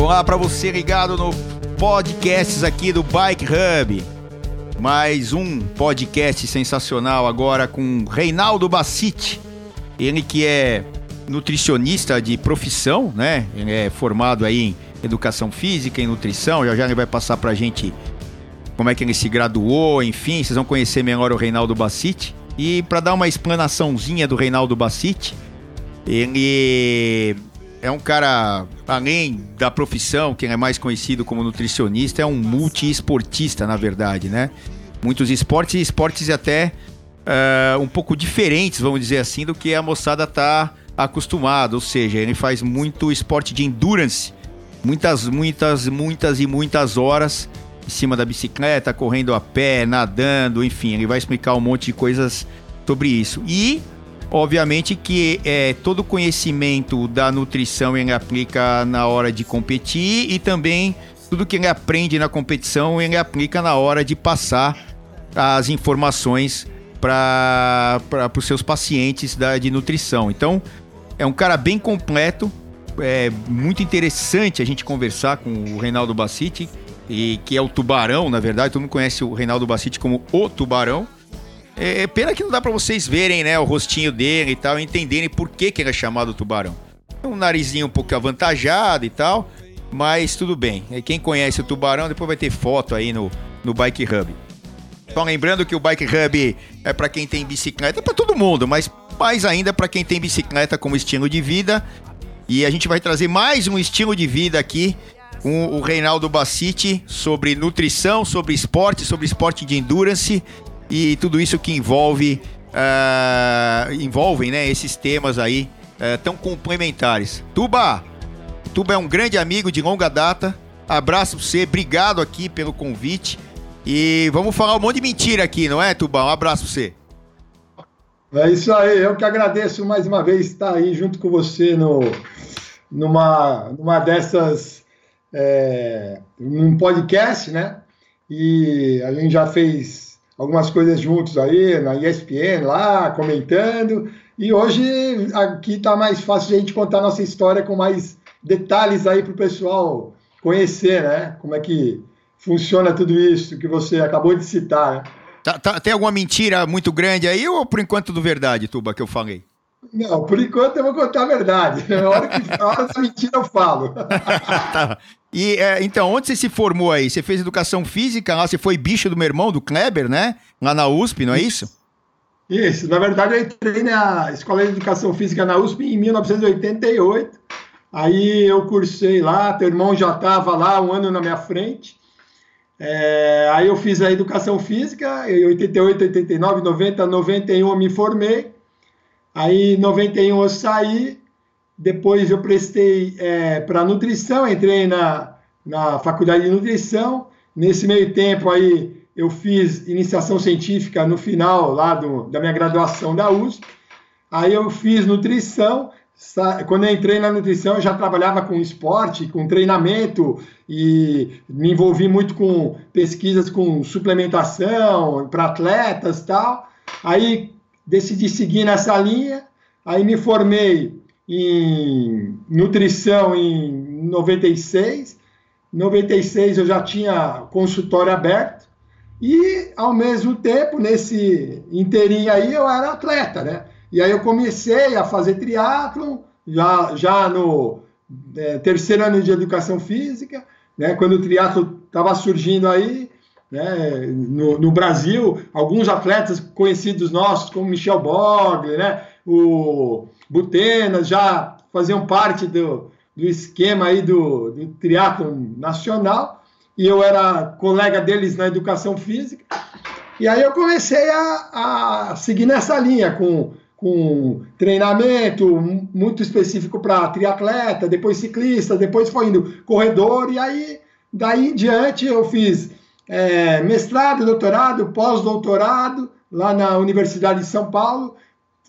Olá para você ligado no podcasts aqui do Bike Hub. Mais um podcast sensacional agora com Reinaldo Bassiti. Ele que é nutricionista de profissão, né? Ele é formado aí em educação física, em nutrição. Já já ele vai passar pra gente como é que ele se graduou, enfim, vocês vão conhecer melhor o Reinaldo Bassiti. E para dar uma explanaçãozinha do Reinaldo Bassiti, ele é um cara, além da profissão, que é mais conhecido como nutricionista, é um multiesportista, na verdade, né? Muitos esportes e esportes até uh, um pouco diferentes, vamos dizer assim, do que a moçada tá acostumada. Ou seja, ele faz muito esporte de endurance, muitas, muitas, muitas e muitas horas em cima da bicicleta, correndo a pé, nadando, enfim, ele vai explicar um monte de coisas sobre isso. E Obviamente que é, todo o conhecimento da nutrição ele aplica na hora de competir e também tudo que ele aprende na competição ele aplica na hora de passar as informações para os seus pacientes da, de nutrição. Então, é um cara bem completo, é muito interessante a gente conversar com o Reinaldo Bassiti, e, que é o Tubarão, na verdade, todo mundo conhece o Reinaldo Bassiti como o Tubarão. É, é, pena que não dá para vocês verem, né, o rostinho dele e tal, entenderem por que, que ele é chamado tubarão. Um narizinho um pouco avantajado e tal, mas tudo bem. Quem conhece o tubarão, depois vai ter foto aí no, no Bike Hub. Só lembrando que o Bike Hub é para quem tem bicicleta, para todo mundo, mas mais ainda para quem tem bicicleta como estilo de vida. E a gente vai trazer mais um estilo de vida aqui com o Reinaldo Bassiti sobre nutrição, sobre esporte, sobre esporte de endurance e tudo isso que envolve uh, envolvem né, esses temas aí uh, tão complementares. Tuba, Tuba é um grande amigo de longa data. Abraço pra você, obrigado aqui pelo convite. E vamos falar um monte de mentira aqui, não é, Tuba? Um abraço pra você. É isso aí, eu que agradeço mais uma vez estar aí junto com você no, numa, numa dessas, é, num podcast, né? E a gente já fez algumas coisas juntos aí na ESPN lá, comentando. E hoje aqui está mais fácil a gente contar a nossa história com mais detalhes aí para o pessoal conhecer, né? Como é que funciona tudo isso que você acabou de citar. Né? Tá, tá, tem alguma mentira muito grande aí ou por enquanto tudo verdade, Tuba, que eu falei? Não, por enquanto eu vou contar a verdade. Na hora, que, hora da mentira eu falo. tá. E é, então, onde você se formou aí? Você fez educação física lá? Você foi bicho do meu irmão, do Kleber, né? Lá na USP, não é isso? Isso. Na verdade, eu entrei na Escola de Educação Física na USP em 1988. Aí eu cursei lá, teu irmão já estava lá um ano na minha frente. É, aí eu fiz a educação física, em 88, 89, 90, 91 eu me formei. Aí em 91 eu saí, depois eu prestei é, para nutrição, entrei na, na faculdade de nutrição. Nesse meio tempo aí eu fiz iniciação científica no final lá do, da minha graduação da USP. Aí eu fiz nutrição. Quando eu entrei na nutrição, eu já trabalhava com esporte, com treinamento e me envolvi muito com pesquisas com suplementação para atletas tal. Aí decidi seguir nessa linha. Aí me formei em nutrição em 96. 96 eu já tinha consultório aberto e ao mesmo tempo nesse inteirinho aí eu era atleta, né? E aí eu comecei a fazer triatlon já já no é, terceiro ano de educação física, né? Quando o triatlo estava surgindo aí, né? No, no, Brasil, alguns atletas conhecidos nossos como Michel Bogler, né? O Butenas já faziam parte do, do esquema aí do, do nacional e eu era colega deles na educação física. E aí eu comecei a, a seguir nessa linha com, com treinamento muito específico para triatleta, depois ciclista, depois foi indo corredor, e aí daí em diante eu fiz é, mestrado, doutorado, pós-doutorado lá na Universidade de São Paulo,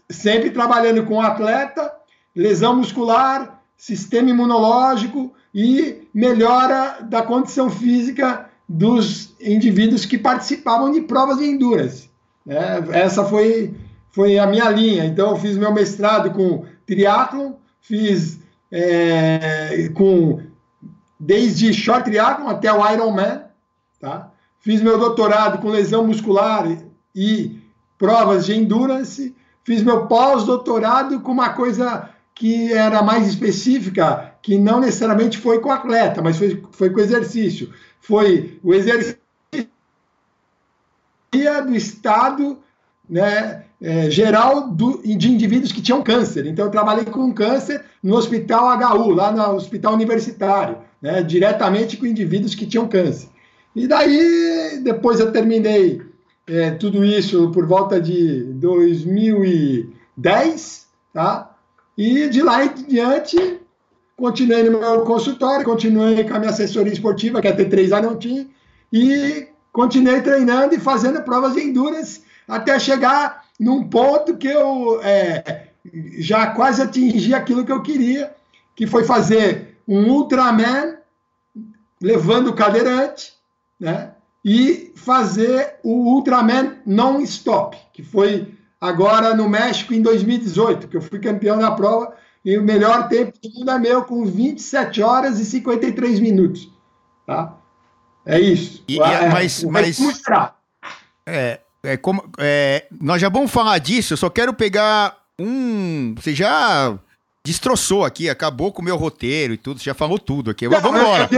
sempre trabalhando com atleta, lesão muscular, sistema imunológico e melhora da condição física dos indivíduos que participavam de provas de endurance. Né? Essa foi, foi a minha linha. Então, eu fiz meu mestrado com triatlon, fiz é, com desde short triathlon até o Ironman, tá? Fiz meu doutorado com lesão muscular e provas de endurance. Fiz meu pós-doutorado com uma coisa que era mais específica, que não necessariamente foi com atleta, mas foi, foi com exercício. Foi o exercício do estado né, é, geral do, de indivíduos que tinham câncer. Então, eu trabalhei com câncer no Hospital HU, lá no Hospital Universitário, né, diretamente com indivíduos que tinham câncer. E daí, depois eu terminei é, tudo isso por volta de 2010, tá? E de lá em diante, continuei no meu consultório, continuei com a minha assessoria esportiva, que é T3A não tinha, e continuei treinando e fazendo provas de endurance até chegar num ponto que eu é, já quase atingi aquilo que eu queria, que foi fazer um Ultraman levando o cadeirante, né? E fazer o Ultraman non-stop, que foi agora no México em 2018, que eu fui campeão da prova e o melhor tempo do mundo é meu, com 27 horas e 53 minutos. Tá? É isso. E, é, mas, mas, é, é, como, é, nós já vamos falar disso, eu só quero pegar um. Você já destroçou aqui, acabou com o meu roteiro e tudo, já falou tudo aqui. Vamos embora.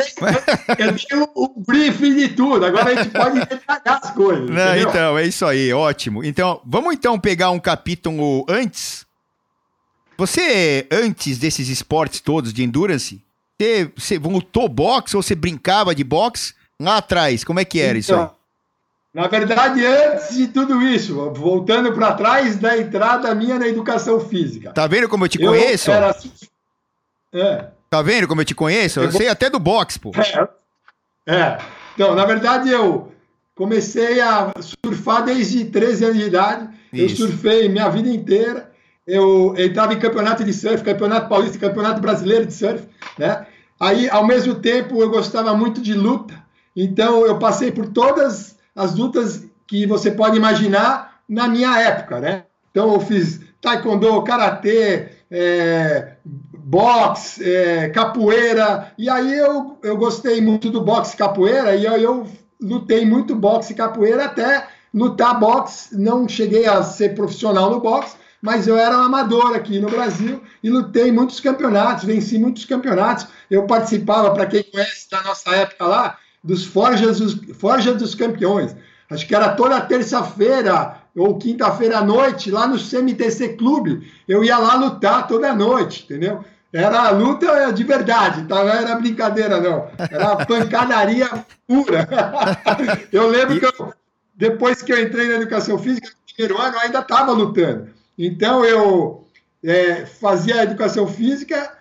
Eu, tenho o briefing de tudo, agora a gente pode detalhar as coisas. Não, então, é isso aí, ótimo. Então, vamos então pegar um capítulo antes. Você, antes desses esportes todos de endurance, você, você lutou boxe ou você brincava de boxe lá atrás? Como é que era então, isso aí? Na verdade, antes de tudo isso, voltando para trás da entrada minha na educação física. Tá vendo como eu te conheço? Eu era... é. Tá vendo como eu te conheço? Eu, eu sei até do boxe, pô. É. é. Então, na verdade, eu comecei a surfar desde 13 anos de idade. Isso. Eu surfei minha vida inteira. Eu entrava em campeonato de surf, campeonato paulista, campeonato brasileiro de surf, né? Aí, ao mesmo tempo, eu gostava muito de luta. Então, eu passei por todas as lutas que você pode imaginar na minha época, né? Então eu fiz taekwondo, karatê, é, boxe, é, capoeira, e aí eu, eu gostei muito do boxe capoeira, e aí eu lutei muito boxe e capoeira até lutar boxe, não cheguei a ser profissional no boxe, mas eu era um amador aqui no Brasil e lutei muitos campeonatos, venci muitos campeonatos. Eu participava, para quem conhece da nossa época lá, dos Forjas dos, Forja dos Campeões. Acho que era toda terça-feira ou quinta-feira à noite, lá no CMTC Clube. Eu ia lá lutar toda noite, entendeu? Era luta de verdade, tá? não era brincadeira, não. Era pancadaria pura. eu lembro que eu, depois que eu entrei na educação física, no primeiro ano, eu ainda estava lutando. Então eu é, fazia a educação física,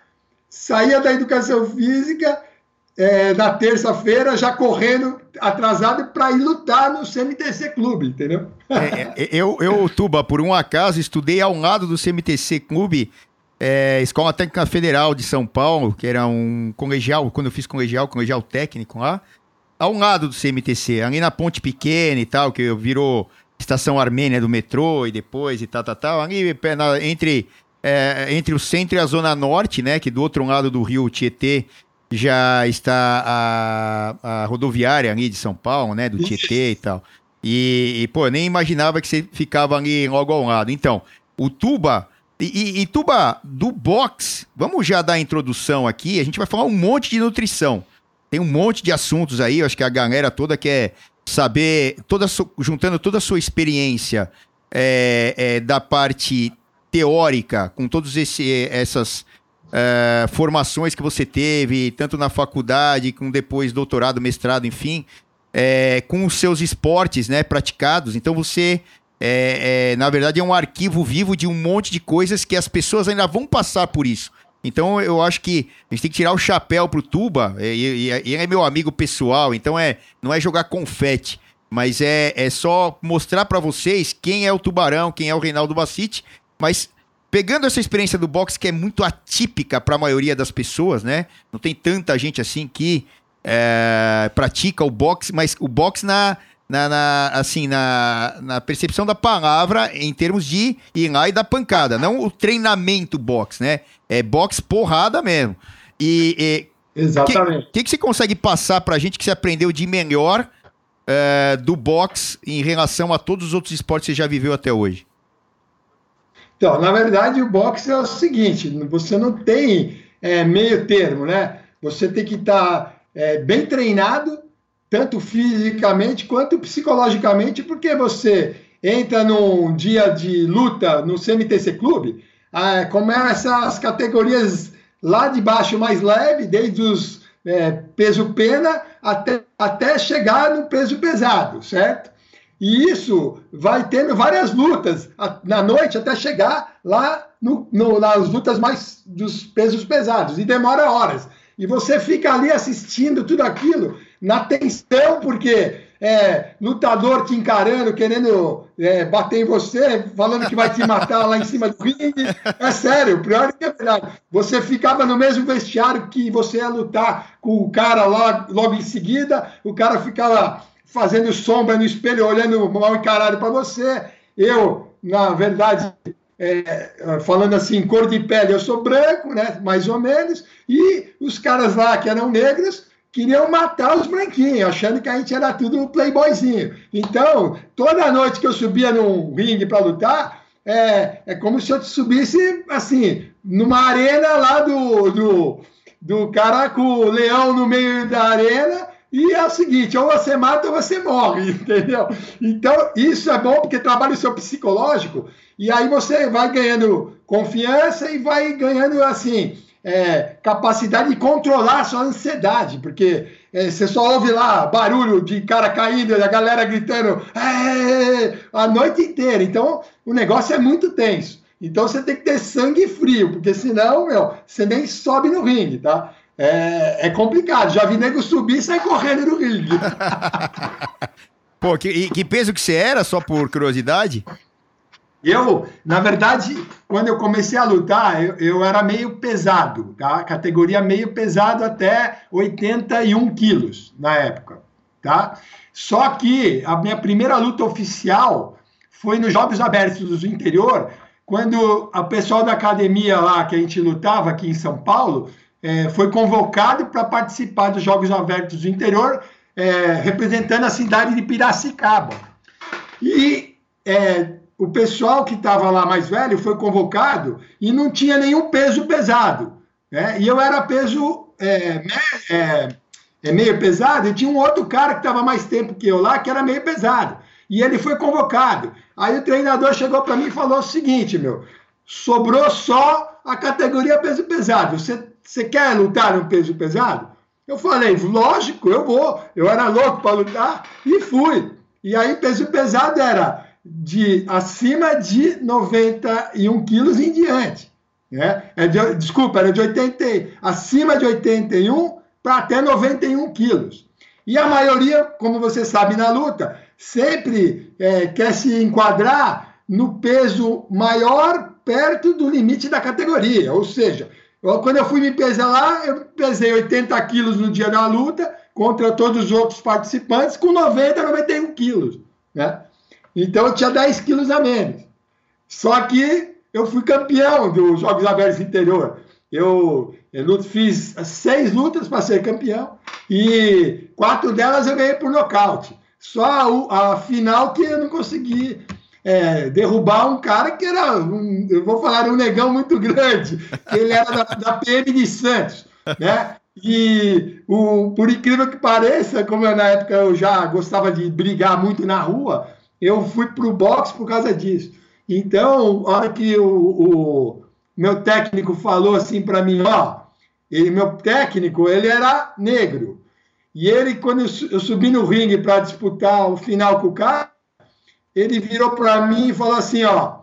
saía da educação física é, na terça-feira, já correndo atrasado para ir lutar no CMTC Clube, entendeu? É, é, eu, eu, Tuba, por um acaso, estudei ao lado do CMTC Clube, é, Escola Técnica Federal de São Paulo, que era um colegial, quando eu fiz colegial, colegial técnico lá, ao lado do CMTC, ali na Ponte Pequena e tal, que virou estação armênia do metrô e depois e tal, tal, tal, ali entre, é, entre o centro e a zona norte, né, que do outro lado do rio Tietê já está a, a rodoviária ali de São Paulo, né? Do Tietê e tal. E, e, pô, nem imaginava que você ficava ali logo ao lado. Então, o Tuba. E, e, Tuba, do box, vamos já dar a introdução aqui. A gente vai falar um monte de nutrição. Tem um monte de assuntos aí, eu acho que a galera toda quer saber, toda, juntando toda a sua experiência é, é, da parte teórica, com todas essas é, formações que você teve, tanto na faculdade, com depois doutorado, mestrado, enfim, é, com os seus esportes né, praticados. Então você, é, é, na verdade, é um arquivo vivo de um monte de coisas que as pessoas ainda vão passar por isso. Então eu acho que a gente tem que tirar o chapéu pro Tuba, e, ele é meu amigo pessoal, então é, não é jogar confete, mas é, é só mostrar para vocês quem é o Tubarão, quem é o Reinaldo Bacite, mas Pegando essa experiência do boxe que é muito atípica para a maioria das pessoas, né? Não tem tanta gente assim que é, pratica o boxe, mas o boxe na, na, na, assim, na, na percepção da palavra em termos de ir lá e dar pancada, não o treinamento boxe, né? É boxe porrada mesmo. E, e Exatamente. O que, que, que, você consegue passar pra gente que você aprendeu de melhor é, do boxe em relação a todos os outros esportes que você já viveu até hoje? Então, na verdade, o boxe é o seguinte: você não tem é, meio termo, né? Você tem que estar tá, é, bem treinado, tanto fisicamente quanto psicologicamente, porque você entra num dia de luta no CMTC Clube, ah, começa as categorias lá de baixo mais leve, desde os é, peso pena até, até chegar no peso pesado, certo? E isso vai tendo várias lutas na noite até chegar lá no, no, nas lutas mais dos pesos pesados e demora horas. E você fica ali assistindo tudo aquilo na tensão, porque é, lutador te encarando, querendo é, bater em você, falando que vai te matar lá em cima do ringue. É sério, pior que é verdade. Você ficava no mesmo vestiário que você ia lutar com o cara lá logo em seguida, o cara ficava fazendo sombra no espelho, olhando mal encarado para você. Eu, na verdade, é, falando assim, cor de pele, eu sou branco, né, mais ou menos, e os caras lá que eram negros queriam matar os branquinhos, achando que a gente era tudo playboyzinho. Então, toda noite que eu subia num ringue para lutar, é, é como se eu subisse, assim, numa arena lá do, do, do cara com o leão no meio da arena, e é o seguinte, ou você mata ou você morre, entendeu? Então, isso é bom porque trabalha o seu psicológico, e aí você vai ganhando confiança e vai ganhando, assim, é, capacidade de controlar a sua ansiedade, porque é, você só ouve lá barulho de cara caindo, a galera gritando a noite inteira. Então, o negócio é muito tenso. Então, você tem que ter sangue frio, porque senão, meu, você nem sobe no ringue, tá? É, é complicado. Já vi nego subir e sair correndo no ringue. Pô, que, que peso que você era, só por curiosidade? Eu, na verdade, quando eu comecei a lutar, eu, eu, era meio pesado, tá? Categoria meio pesado até 81 quilos na época, tá? Só que a minha primeira luta oficial foi nos Jogos Abertos do Interior, quando o pessoal da academia lá que a gente lutava aqui em São Paulo é, foi convocado para participar dos Jogos Abertos do Interior, é, representando a cidade de Piracicaba. E é, o pessoal que estava lá mais velho foi convocado e não tinha nenhum peso pesado. Né? E eu era peso é, é, é meio pesado, e tinha um outro cara que estava mais tempo que eu lá, que era meio pesado. E ele foi convocado. Aí o treinador chegou para mim e falou o seguinte, meu, sobrou só a categoria peso pesado. Você, você quer lutar no peso pesado? Eu falei, lógico, eu vou. Eu era louco para lutar e fui. E aí peso pesado era de acima de 91 quilos em diante. Né? É de, desculpa, era de 80, acima de 81 para até 91 quilos. E a maioria, como você sabe na luta, sempre é, quer se enquadrar no peso maior perto do limite da categoria. Ou seja, eu, quando eu fui me pesar lá, eu pesei 80 quilos no dia da luta contra todos os outros participantes com 90, 91 quilos. Né? Então eu tinha 10 quilos a menos. Só que eu fui campeão dos Jogos Abertos Interior. Eu, eu fiz seis lutas para ser campeão e quatro delas eu ganhei por nocaute. Só a, a final que eu não consegui é, derrubar um cara que era, um, eu vou falar, um negão muito grande, que ele era da, da PM de Santos, né? E o, por incrível que pareça, como eu, na época eu já gostava de brigar muito na rua, eu fui para o boxe por causa disso. Então, a hora que o, o meu técnico falou assim para mim, ó, ele, meu técnico, ele era negro. E ele, quando eu subi no ringue para disputar o final com o cara, ele virou para mim e falou assim, ó,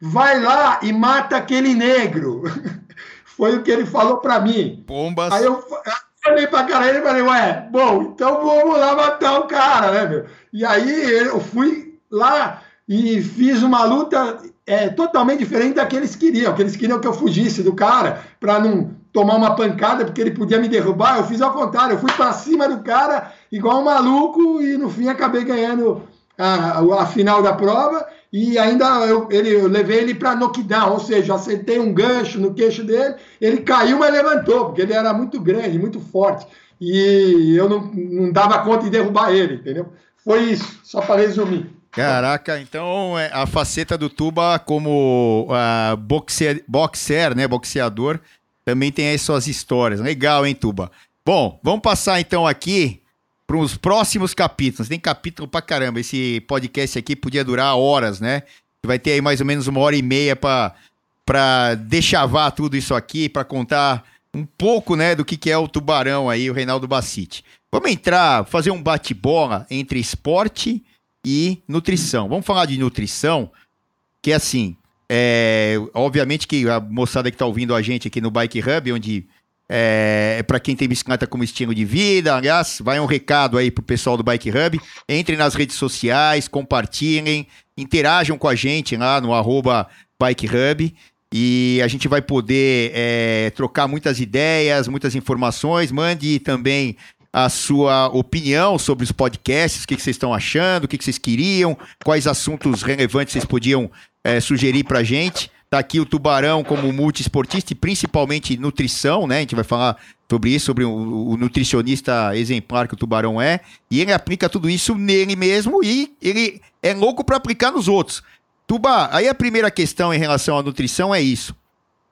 vai lá e mata aquele negro. Foi o que ele falou para mim. Bombas. Aí eu, olhei para cara dele e falei, ué, bom, então vamos lá matar o cara, né, meu? E aí eu fui lá e fiz uma luta é, totalmente diferente da que eles queriam, que eles queriam que eu fugisse do cara para não tomar uma pancada porque ele podia me derrubar. Eu fiz ao contrário, eu fui para cima do cara igual um maluco e no fim acabei ganhando a, a final da prova e ainda eu, ele, eu levei ele para knockdown, ou seja, acertei um gancho no queixo dele, ele caiu, mas levantou, porque ele era muito grande, muito forte, e eu não, não dava conta de derrubar ele, entendeu? Foi isso, só para resumir. Caraca, então é, a faceta do Tuba como uh, boxer, boxer, né, boxeador, também tem aí suas histórias. Legal, hein, Tuba? Bom, vamos passar então aqui para os próximos capítulos. Tem capítulo pra caramba. Esse podcast aqui podia durar horas, né? Vai ter aí mais ou menos uma hora e meia para para deixavar tudo isso aqui, para contar um pouco, né, do que, que é o Tubarão aí, o Reinaldo Bacite. Vamos entrar, fazer um bate-bola entre esporte e nutrição. Vamos falar de nutrição, que é assim, é, obviamente que a moçada que está ouvindo a gente aqui no Bike Hub, onde é, é para quem tem bicicleta como estilo de vida, aliás, vai um recado aí pro pessoal do Bike Hub. Entrem nas redes sociais, compartilhem, interajam com a gente lá no arroba Bike Hub e a gente vai poder é, trocar muitas ideias, muitas informações. Mande também a sua opinião sobre os podcasts, o que, vocês estão achando, o que, que vocês queriam, quais assuntos relevantes vocês podiam é, sugerir para a gente. Tá aqui o Tubarão como multiesportista e principalmente nutrição, né? A gente vai falar sobre isso, sobre o, o, nutricionista exemplar que o Tubarão é. E ele aplica tudo isso nele mesmo e ele é louco para aplicar nos outros. Tuba, aí a primeira questão em relação à nutrição é isso.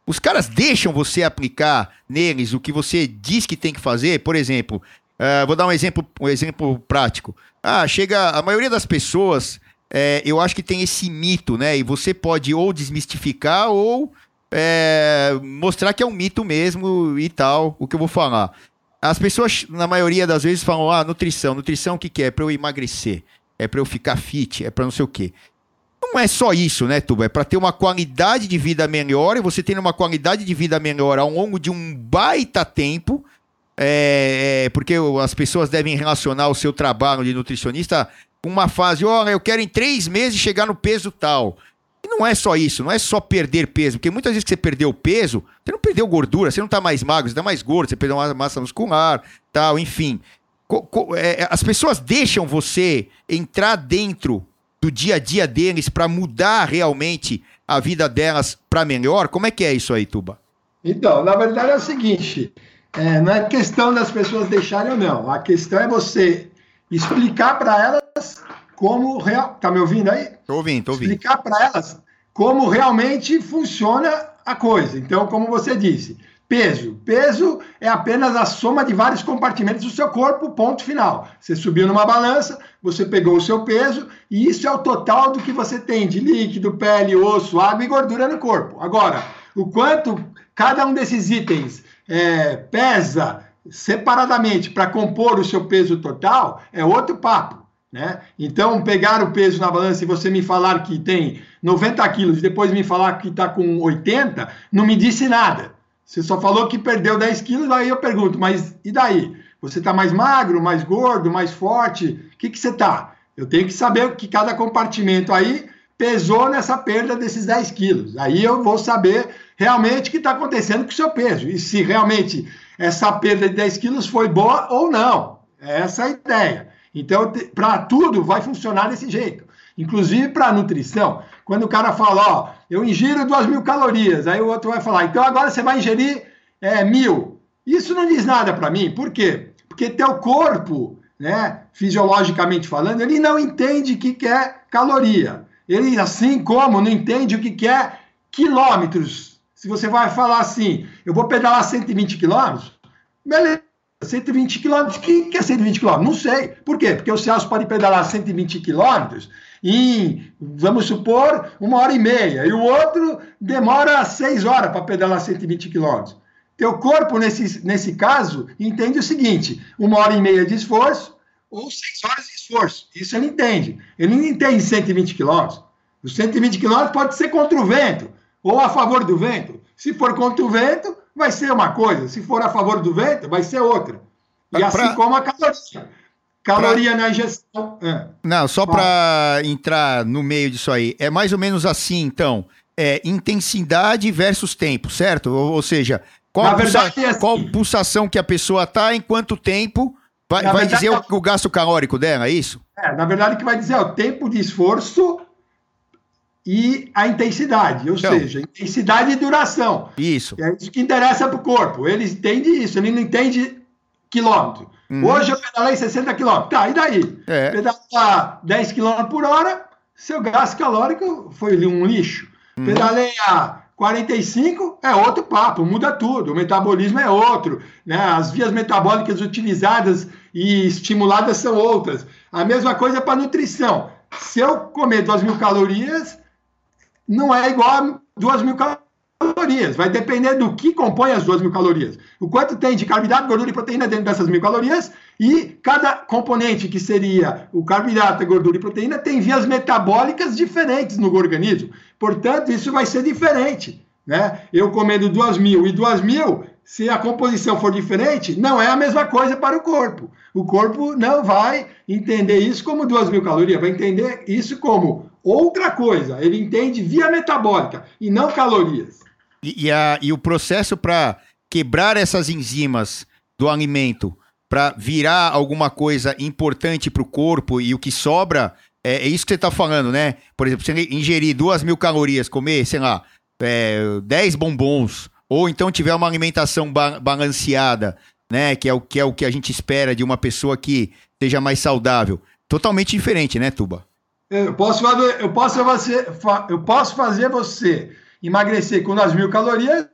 Os caras deixam você aplicar neles o que você diz que tem que fazer? Por exemplo, uh, vou dar um exemplo, um exemplo prático. Ah, chega. A maioria das pessoas é, eu acho que tem esse mito, né? E você pode ou desmistificar ou é, mostrar que é um mito mesmo e tal, o que eu vou falar. As pessoas, na maioria das vezes, falam: ah, nutrição. Nutrição o que, que é? É pra eu emagrecer, é pra eu ficar fit, é pra não sei o quê. Não é só isso, né, Tuba? É para ter uma qualidade de vida melhor e você tendo uma qualidade de vida melhor ao longo de um baita tempo. É, é, porque as pessoas devem relacionar o seu trabalho de nutricionista uma fase, olha, eu quero em três meses chegar no peso tal. E não é só isso, não é só perder peso, porque muitas vezes que você perdeu peso, você não perdeu gordura, você não está mais magro, você está mais gordo, você perdeu uma massa muscular, tal, enfim. É, as pessoas deixam você entrar dentro do dia a dia deles para mudar realmente a vida delas para melhor? Como é que é isso aí, Tuba? Então, na verdade é o seguinte, é, não é questão das pessoas deixarem ou não, a questão é você explicar para elas como real. Tá me ouvindo aí? Tô ouvindo, tô ouvindo. Explicar para elas como realmente funciona a coisa. Então, como você disse, peso. Peso é apenas a soma de vários compartimentos do seu corpo, ponto final. Você subiu numa balança, você pegou o seu peso, e isso é o total do que você tem de líquido, pele, osso, água e gordura no corpo. Agora, o quanto cada um desses itens é, pesa separadamente para compor o seu peso total é outro papo. Né? Então, pegar o peso na balança e você me falar que tem 90 quilos e depois me falar que está com 80, não me disse nada. Você só falou que perdeu 10 quilos, aí eu pergunto, mas e daí? Você está mais magro, mais gordo, mais forte? O que, que você está? Eu tenho que saber que cada compartimento aí pesou nessa perda desses 10 quilos. Aí eu vou saber realmente o que está acontecendo com o seu peso. E se realmente essa perda de 10 quilos foi boa ou não. É essa a ideia. Então, para tudo vai funcionar desse jeito. Inclusive para nutrição. Quando o cara fala, ó, eu ingiro 2 mil calorias, aí o outro vai falar, então agora você vai ingerir é, mil. Isso não diz nada para mim. Por quê? Porque teu corpo, né, fisiologicamente falando, ele não entende o que é caloria. Ele, assim como não entende o que é quilômetros se você vai falar assim, eu vou pedalar 120 quilômetros, beleza, 120 quilômetros, que é 120 quilômetros? Não sei. Por quê? Porque o Celso pode pedalar 120 quilômetros em, vamos supor, uma hora e meia, e o outro demora seis horas para pedalar 120 quilômetros. Teu corpo, nesse, nesse caso, entende o seguinte: uma hora e meia de esforço ou seis horas de esforço. Isso ele entende. Ele não entende 120 quilômetros. Os 120 quilômetros pode ser contra o vento ou a favor do vento. Se for contra o vento, vai ser uma coisa. Se for a favor do vento, vai ser outra. E pra... assim como a caloria. Caloria pra... na ingestão. É. Não, só para entrar no meio disso aí. É mais ou menos assim, então. É intensidade versus tempo, certo? Ou, ou seja, qual, a pulsa... verdade, é assim. qual pulsação que a pessoa está em quanto tempo vai, vai verdade, dizer o, o, gasto calórico dela, é isso? É, na verdade, o que vai dizer é o tempo de esforço e a intensidade, ou então, seja, intensidade e duração. Isso. É isso que interessa para o corpo. Ele entende isso, ele não entende quilômetro. Uhum. Hoje eu pedalei 60 quilômetros. Tá, e daí? É. Pedalar 10 quilômetros por hora, seu gasto calórico foi um lixo. Uhum. Pedalei a 45 é outro papo, muda tudo. O metabolismo é outro, né? As vias metabólicas utilizadas e estimuladas são outras. A mesma coisa para nutrição. Se eu comer 2 mil calorias, não é igual a 2 mil calorias. Vai depender do que compõe as 2 mil calorias. O quanto tem de carboidrato, gordura e proteína dentro dessas mil calorias. E cada componente, que seria o carboidrato, a gordura e proteína, tem vias metabólicas diferentes no organismo. Portanto, isso vai ser diferente. Né? Eu comendo 2 mil e 2 mil, se a composição for diferente, não é a mesma coisa para o corpo. O corpo não vai entender isso como 2 mil calorias, vai entender isso como outra coisa. Ele entende via metabólica e não calorias. E, e, a, e o processo para quebrar essas enzimas do alimento para virar alguma coisa importante para o corpo e o que sobra, é, é isso que você está falando, né? Por exemplo, você ingerir duas mil calorias, comer, sei lá, é, 10 bombons, ou então tiver uma alimentação ba balanceada, né? Que é, o, que é o que a gente espera de uma pessoa que seja mais saudável. Totalmente diferente, né, Tuba? Eu posso fazer, eu posso fazer, eu posso fazer você emagrecer com 2 mil calorias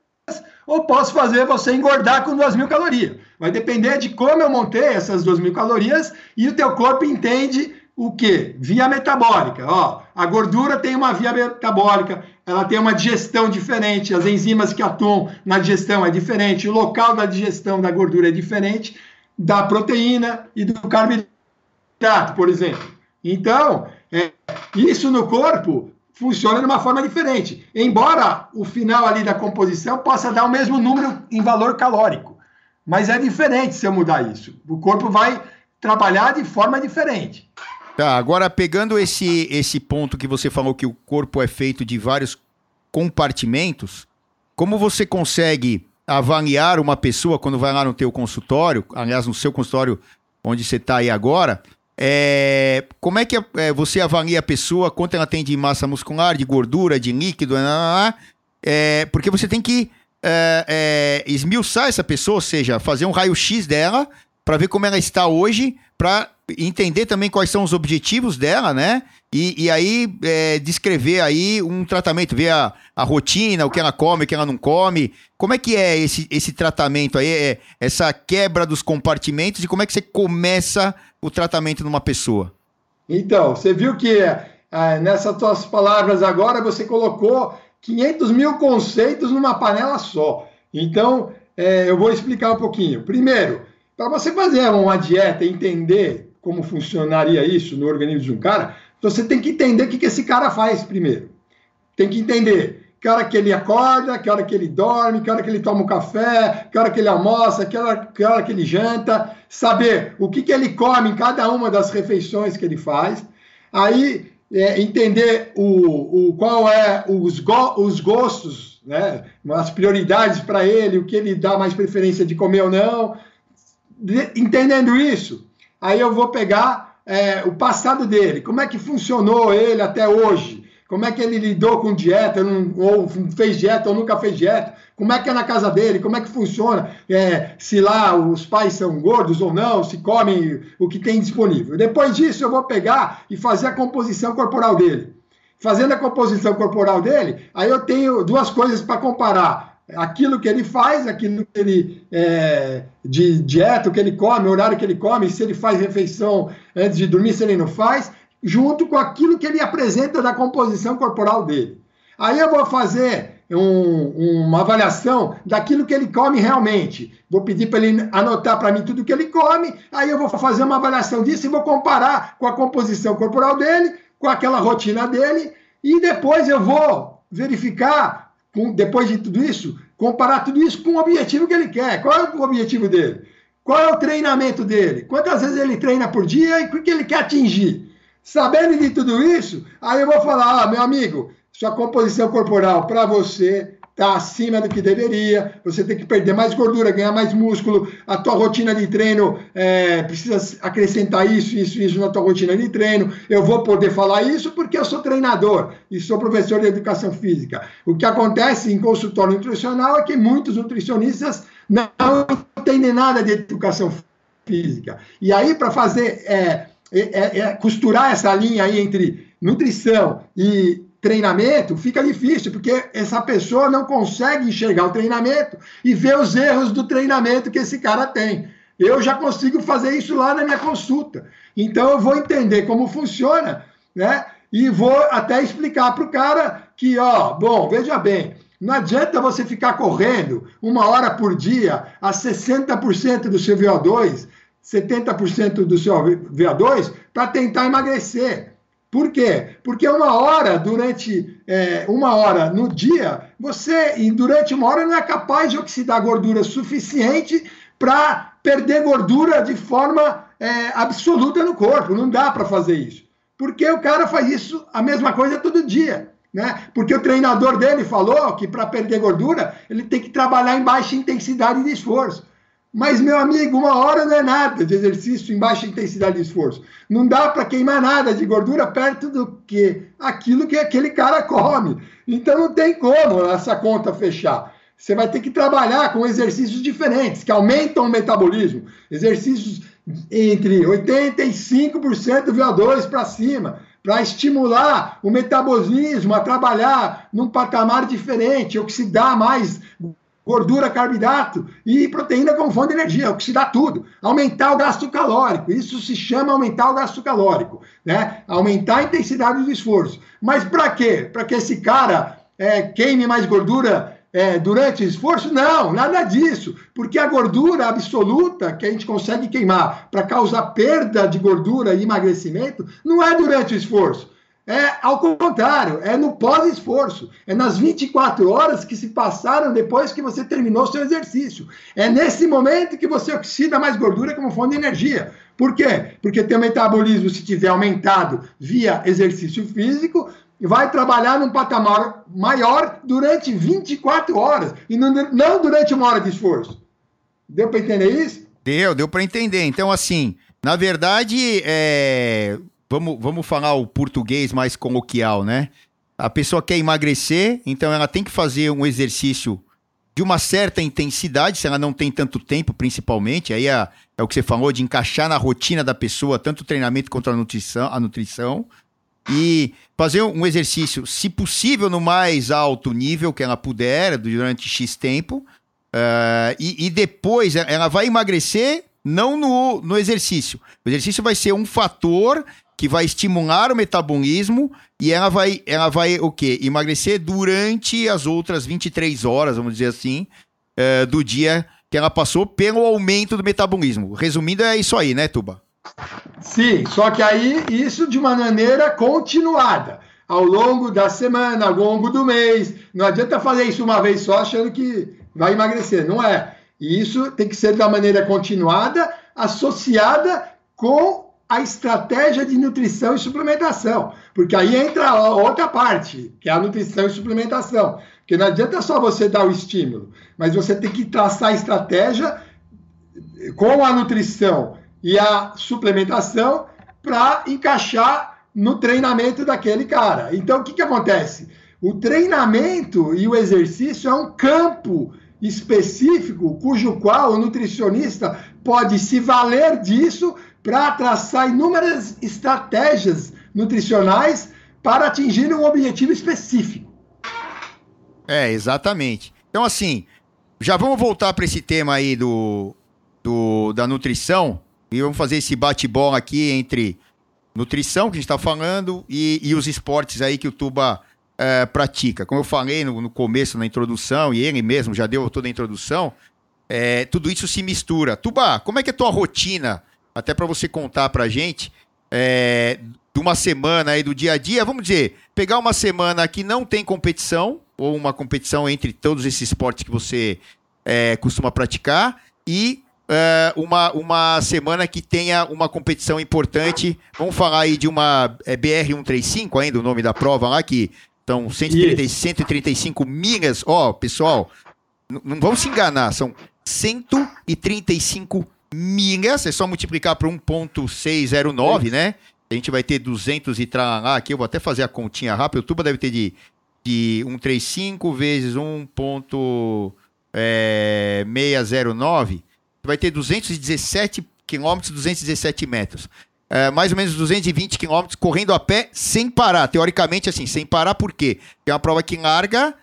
ou posso fazer você engordar com 2 mil calorias. Vai depender de como eu montei essas 2 mil calorias e o teu corpo entende o que? Via metabólica. Ó, a gordura tem uma via metabólica, ela tem uma digestão diferente, as enzimas que atuam na digestão é diferente, o local da digestão da gordura é diferente da proteína e do carboidrato, por exemplo. Então, é, isso no corpo funciona de uma forma diferente. Embora o final ali da composição possa dar o mesmo número em valor calórico. Mas é diferente se eu mudar isso. O corpo vai trabalhar de forma diferente. Tá, agora pegando esse, esse ponto que você falou que o corpo é feito de vários compartimentos, como você consegue avaliar uma pessoa quando vai lá no teu consultório, aliás, no seu consultório onde você está aí agora, é, como é que é, você avalia a pessoa, quanto ela tem de massa muscular, de gordura, de líquido, é, porque você tem que é, é, esmiuçar essa pessoa, ou seja, fazer um raio-x dela para ver como ela está hoje, para entender também quais são os objetivos dela, né? E, e aí é, descrever aí um tratamento, ver a, a rotina, o que ela come, o que ela não come. Como é que é esse, esse tratamento aí, é, essa quebra dos compartimentos e como é que você começa o tratamento numa pessoa? Então, você viu que é, nessas suas palavras agora você colocou 500 mil conceitos numa panela só. Então, é, eu vou explicar um pouquinho. Primeiro, para você fazer uma dieta entender como funcionaria isso no organismo de um cara, você tem que entender o que, que esse cara faz primeiro. Tem que entender que hora que ele acorda, que hora que ele dorme, que hora que ele toma um café, que hora que ele almoça, que hora que, hora que ele janta, saber o que, que ele come em cada uma das refeições que ele faz. Aí é, entender o, o, qual é os, go, os gostos, né, as prioridades para ele, o que ele dá mais preferência de comer ou não. De, entendendo isso, aí eu vou pegar é, o passado dele, como é que funcionou ele até hoje, como é que ele lidou com dieta, ou fez dieta ou nunca fez dieta, como é que é na casa dele, como é que funciona, é, se lá os pais são gordos ou não, se comem o que tem disponível. Depois disso, eu vou pegar e fazer a composição corporal dele. Fazendo a composição corporal dele, aí eu tenho duas coisas para comparar aquilo que ele faz, aquilo que ele é, de dieta, o que ele come, o horário que ele come, se ele faz refeição antes de dormir, se ele não faz, junto com aquilo que ele apresenta da composição corporal dele. Aí eu vou fazer um, uma avaliação daquilo que ele come realmente. Vou pedir para ele anotar para mim tudo que ele come, aí eu vou fazer uma avaliação disso e vou comparar com a composição corporal dele, com aquela rotina dele, e depois eu vou verificar depois de tudo isso, comparar tudo isso com o objetivo que ele quer. Qual é o objetivo dele? Qual é o treinamento dele? Quantas vezes ele treina por dia e o que ele quer atingir? Sabendo de tudo isso, aí eu vou falar, ah, meu amigo, sua composição corporal para você está acima do que deveria, você tem que perder mais gordura, ganhar mais músculo, a tua rotina de treino é, precisa acrescentar isso, isso, isso na tua rotina de treino. Eu vou poder falar isso porque eu sou treinador e sou professor de educação física. O que acontece em consultório nutricional é que muitos nutricionistas não entendem nada de educação física. E aí, para fazer, é, é, é, costurar essa linha aí entre nutrição e treinamento, fica difícil, porque essa pessoa não consegue enxergar o treinamento e ver os erros do treinamento que esse cara tem. Eu já consigo fazer isso lá na minha consulta. Então eu vou entender como funciona, né? E vou até explicar para o cara que, ó, bom, veja bem, não adianta você ficar correndo uma hora por dia a 60% do seu VO2, 70% do seu VO2 para tentar emagrecer. Por quê? Porque uma hora durante é, uma hora no dia, você e durante uma hora não é capaz de oxidar gordura suficiente para perder gordura de forma é, absoluta no corpo. Não dá para fazer isso. Porque o cara faz isso a mesma coisa todo dia. Né? Porque o treinador dele falou que para perder gordura ele tem que trabalhar em baixa intensidade de esforço. Mas, meu amigo, uma hora não é nada de exercício em baixa intensidade de esforço. Não dá para queimar nada de gordura perto do que aquilo que aquele cara come. Então não tem como essa conta fechar. Você vai ter que trabalhar com exercícios diferentes, que aumentam o metabolismo. Exercícios entre 85% do VO2 para cima, para estimular o metabolismo a trabalhar num patamar diferente, oxidar mais gordura, carboidrato e proteína como fonte de energia, oxidar tudo, aumentar o gasto calórico. Isso se chama aumentar o gasto calórico, né? Aumentar a intensidade do esforço. Mas para quê? Para que esse cara é, queime mais gordura é, durante o esforço? Não, nada disso. Porque a gordura absoluta que a gente consegue queimar para causar perda de gordura e emagrecimento não é durante o esforço é ao contrário, é no pós-esforço. É nas 24 horas que se passaram depois que você terminou seu exercício. É nesse momento que você oxida mais gordura como fonte de energia. Por quê? Porque teu metabolismo, se tiver aumentado via exercício físico, vai trabalhar num patamar maior durante 24 horas e não, durante uma hora de esforço. Deu para entender isso? Deu, deu para entender. Então, assim, na verdade, é vamos, vamos falar o português mais coloquial, né? A pessoa quer emagrecer, então ela tem que fazer um exercício de uma certa intensidade, se ela não tem tanto tempo, principalmente. Aí é, é o que você falou de encaixar na rotina da pessoa, tanto o treinamento quanto a nutrição, a nutrição. E fazer um exercício, se possível, no mais alto nível que ela puder, durante X tempo. Uh, e, e depois ela vai emagrecer não no, no exercício. O exercício vai ser um fator que vai estimular o metabolismo e ela vai, ela vai o quê? Emagrecer durante as outras 23 horas, vamos dizer assim, uh, do dia que ela passou pelo aumento do metabolismo. Resumindo, é isso aí, né, Tuba? Sim, só que aí isso de uma maneira continuada, ao longo da semana, ao longo do mês. Não adianta fazer isso uma vez só achando que vai emagrecer, não é. Isso tem que ser da maneira continuada, associada com a estratégia de nutrição e suplementação, porque aí entra a outra parte, que é a nutrição e suplementação. Porque não adianta só você dar o estímulo, mas você tem que traçar a estratégia com a nutrição e a suplementação para encaixar no treinamento daquele cara. Então, o que, que acontece? O treinamento e o exercício é um campo específico cujo qual o nutricionista pode se valer disso para traçar inúmeras estratégias nutricionais para atingir um objetivo específico. É, exatamente. Então, assim, já vamos voltar para esse tema aí do, do, da nutrição e vamos fazer esse bate-bola aqui entre nutrição, que a gente está falando, e, e os esportes aí que o Tuba é, pratica. Como eu falei no, no, começo, na introdução, e ele mesmo já deu toda a introdução, é, tudo isso se mistura. Tuba, como é que é a tua rotina até para você contar para a gente é, de uma semana aí do dia a dia, vamos dizer, pegar uma semana que não tem competição, ou uma competição entre todos esses esportes que você é, costuma praticar, e é, uma, uma semana que tenha uma competição importante. Vamos falar aí de uma é, BR-135 ainda, o nome da prova lá, que 130, 135 milhas. Ó, oh, pessoal, não vamos se enganar, são 135 milhas. É só multiplicar por 1,609, né? A gente vai ter 200 e tralá aqui. Eu vou até fazer a continha rápida. O tuba deve ter de, de 135 vezes 1,609. Vai ter 217 quilômetros, 217 metros é, mais ou menos 220 quilômetros correndo a pé sem parar. Teoricamente, assim, sem parar, por quê? É uma prova que larga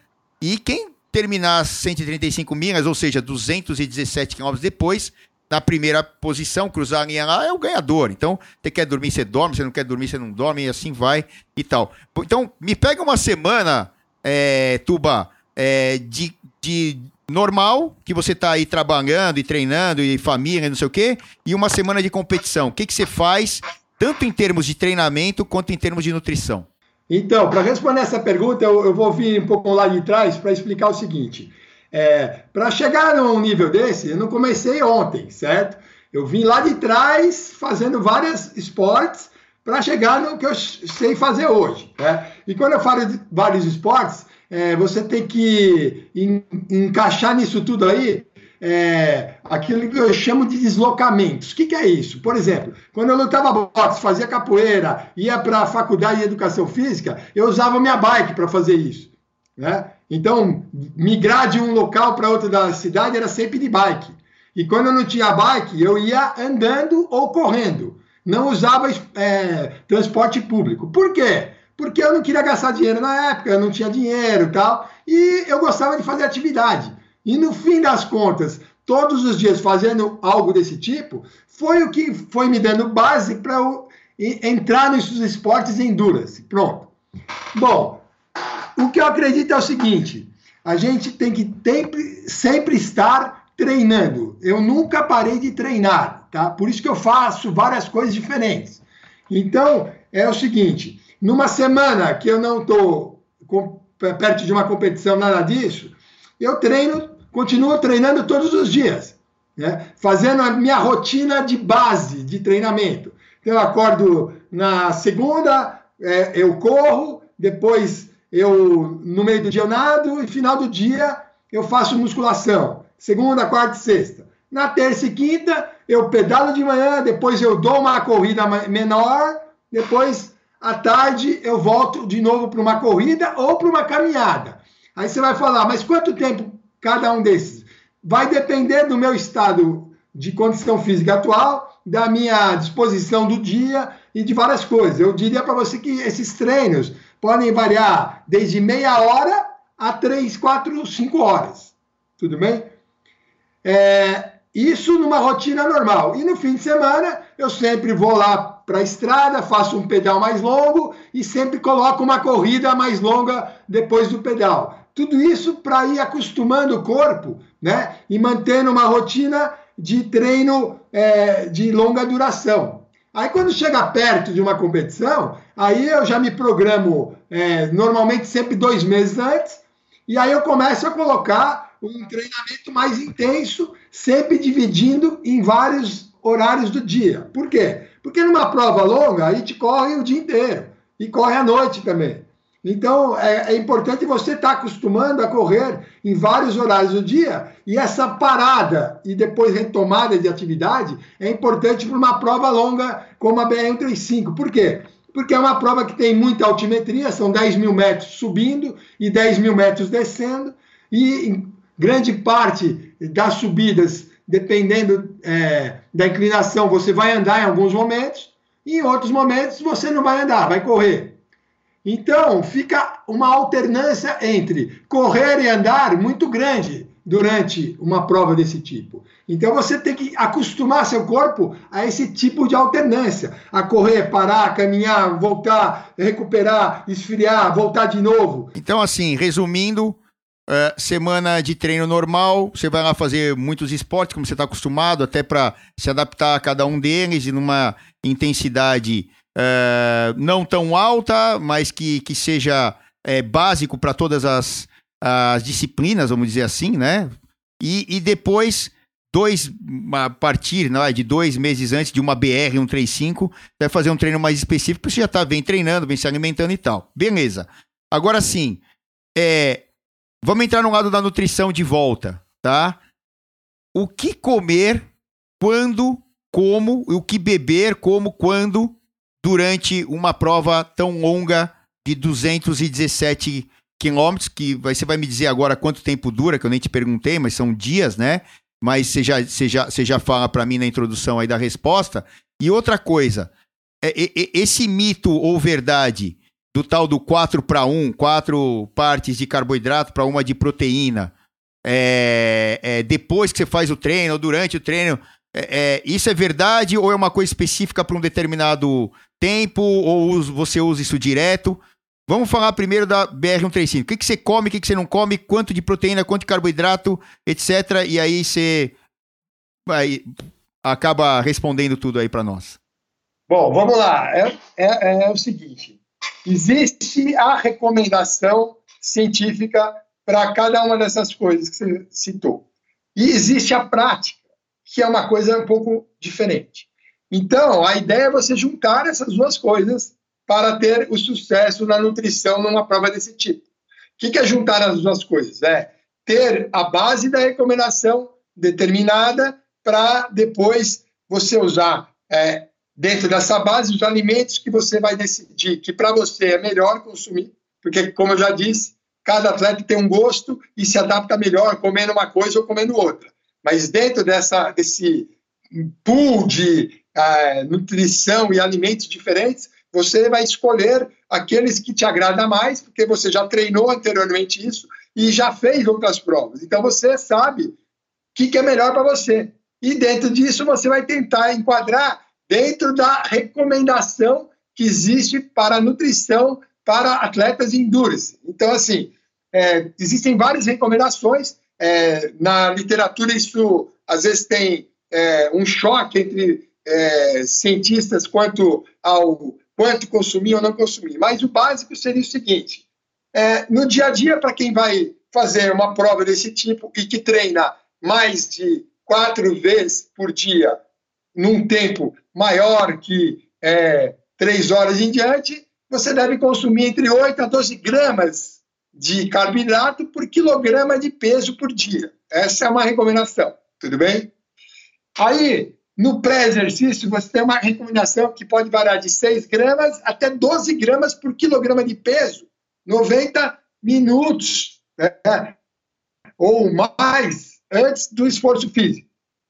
e quem terminar 135 milhas, ou seja, 217 quilômetros depois, na primeira posição, cruzar a linha lá, é o ganhador. Então, você quer dormir, você dorme, você não quer dormir, você não dorme, e assim vai e tal. Então, me pega uma semana, é, Tuba, é, de, de normal, que você está aí trabalhando e treinando e família, não sei o quê, e uma semana de competição. O que, que você faz, tanto em termos de treinamento quanto em termos de nutrição? Então, para responder essa pergunta, eu, eu, vou vir um pouco lá de trás para explicar o seguinte. É, para chegar num nível desse, eu não comecei ontem, certo? Eu vim lá de trás fazendo vários esportes para chegar no que eu sei fazer hoje. Né? E quando eu falo de vários esportes, é, você tem que encaixar nisso tudo aí é, aquilo que eu chamo de deslocamentos. O que, que, é isso? Por exemplo, quando eu lutava boxe, fazia capoeira, ia para a faculdade de educação física, eu usava minha bike para fazer isso. Né? Então, migrar de um local para outro da cidade era sempre de bike. E quando eu não tinha bike, eu ia andando ou correndo. Não usava é, transporte público. Por quê? porque eu não queria gastar dinheiro na época, eu não tinha dinheiro tal, e eu gostava de fazer atividade. E no fim das contas, todos os dias fazendo algo desse tipo, foi o que foi me dando base para eu entrar nesses esportes endurance. Pronto. Bom, o que eu acredito é o seguinte: a gente tem que sempre, sempre estar treinando. Eu nunca parei de treinar, tá? Por isso que eu faço várias coisas diferentes. Então, é o seguinte: numa semana que eu não estou perto de uma competição, nada disso, eu treino, continuo treinando todos os dias, né? fazendo a minha rotina de base de treinamento. Então, eu acordo na segunda, é, eu corro, depois eu no meio do dia eu nado e final do dia eu faço musculação. Segunda, quarta e sexta. Na terça e quinta eu pedalo de manhã, depois eu dou uma corrida menor, depois à tarde eu volto de novo para uma corrida ou para uma caminhada. Aí você vai falar, mas quanto tempo cada um desses? Vai depender do meu estado de condição física atual, da minha disposição do dia e de várias coisas. Eu diria para você que esses treinos podem variar desde meia hora a três, quatro, cinco horas. Tudo bem? É, isso numa rotina normal. E no fim de semana, eu sempre vou lá para a estrada, faço um pedal mais longo e sempre coloco uma corrida mais longa depois do pedal. Tudo isso para ir acostumando o corpo, né? E mantendo uma rotina de treino é, de longa duração. Aí quando chega perto de uma competição, aí eu já me programo é, normalmente sempre dois meses antes, e aí eu começo a colocar um treinamento mais intenso, sempre dividindo em vários horários do dia. Por quê? Porque numa prova longa, a gente corre o dia inteiro e corre à noite também. Então, é, é importante você estar tá acostumando a correr em vários horários do dia e essa parada e depois retomada de atividade é importante para uma prova longa como a BR-135. Por quê? Porque é uma prova que tem muita altimetria, são 10 mil metros subindo e 10 mil metros descendo, e grande parte das subidas dependendo é, da inclinação, você vai andar em alguns momentos, e em outros momentos você não vai andar, vai correr. Então, fica uma alternância entre correr e andar muito grande durante uma prova desse tipo. Então, você tem que acostumar seu corpo a esse tipo de alternância: a correr, parar, caminhar, voltar, recuperar, esfriar, voltar de novo. Então, assim, resumindo, Uh, semana de treino normal, você vai lá fazer muitos esportes, como você está acostumado, até para se adaptar a cada um deles, e numa intensidade uh, não tão alta, mas que, que seja é, básico para todas as, as disciplinas, vamos dizer assim, né? E, e depois, dois, a partir né, de dois meses antes de uma BR 135, vai fazer um treino mais específico, você já está bem treinando, bem se alimentando e tal. Beleza. Agora sim, é, vamos entrar no lado da nutrição de volta, tá? O que comer, quando, como, o que beber, como, quando, durante uma prova tão longa de 217 quilômetros, que você vai me dizer agora quanto tempo dura, que eu nem te perguntei, mas são dias, né? Mas você já, você já, você já fala para mim na introdução aí da resposta. E outra coisa, é, é, esse mito ou verdade do tal do 4 para 1, quatro partes de carboidrato para uma de proteína, é, é, depois que você faz o treino ou durante o treino, é, é isso é verdade ou é uma coisa específica para um determinado tempo ou você usa isso direto? Vamos falar primeiro da BR-135. O que, que você come, o que, que você não come, quanto de proteína, quanto de carboidrato, etc. E aí você vai, acaba respondendo tudo aí para nós. Bom, vamos lá. É, é, é, o seguinte: existe a recomendação científica para cada uma dessas coisas que você citou. E existe a prática, que é uma coisa um pouco diferente. Então, a ideia é você juntar essas duas coisas para ter o sucesso na nutrição numa prova desse tipo. O que é juntar as duas coisas? É ter a base da recomendação determinada para depois você usar é, dentro dessa base os alimentos que você vai decidir que para você é melhor consumir, porque como eu já disse, cada atleta tem um gosto e se adapta melhor comendo uma coisa ou comendo outra. Mas dentro dessa desse pool de é, nutrição e alimentos diferentes, você vai escolher aqueles que te agradam mais, porque você já treinou anteriormente isso e já fez outras provas. Então você sabe o que, que é melhor para você. E dentro disso você vai tentar enquadrar dentro da recomendação que existe para nutrição para atletas de endurance. Então, assim, é, existem várias recomendações. É, na literatura, isso às vezes tem é, um choque entre é, cientistas quanto ao quanto consumir ou não consumir. Mas o básico seria o seguinte: é, no dia a dia, para quem vai fazer uma prova desse tipo e que treina mais de quatro vezes por dia, num tempo maior que é, três horas em diante, você deve consumir entre 8 a 12 gramas de carboidrato por quilograma de peso por dia. Essa é uma recomendação, tudo bem? Aí, no pré-exercício, você tem uma recomendação que pode variar de 6 gramas até 12 gramas por quilograma de peso, 90 minutos, né? ou mais, antes do esforço físico.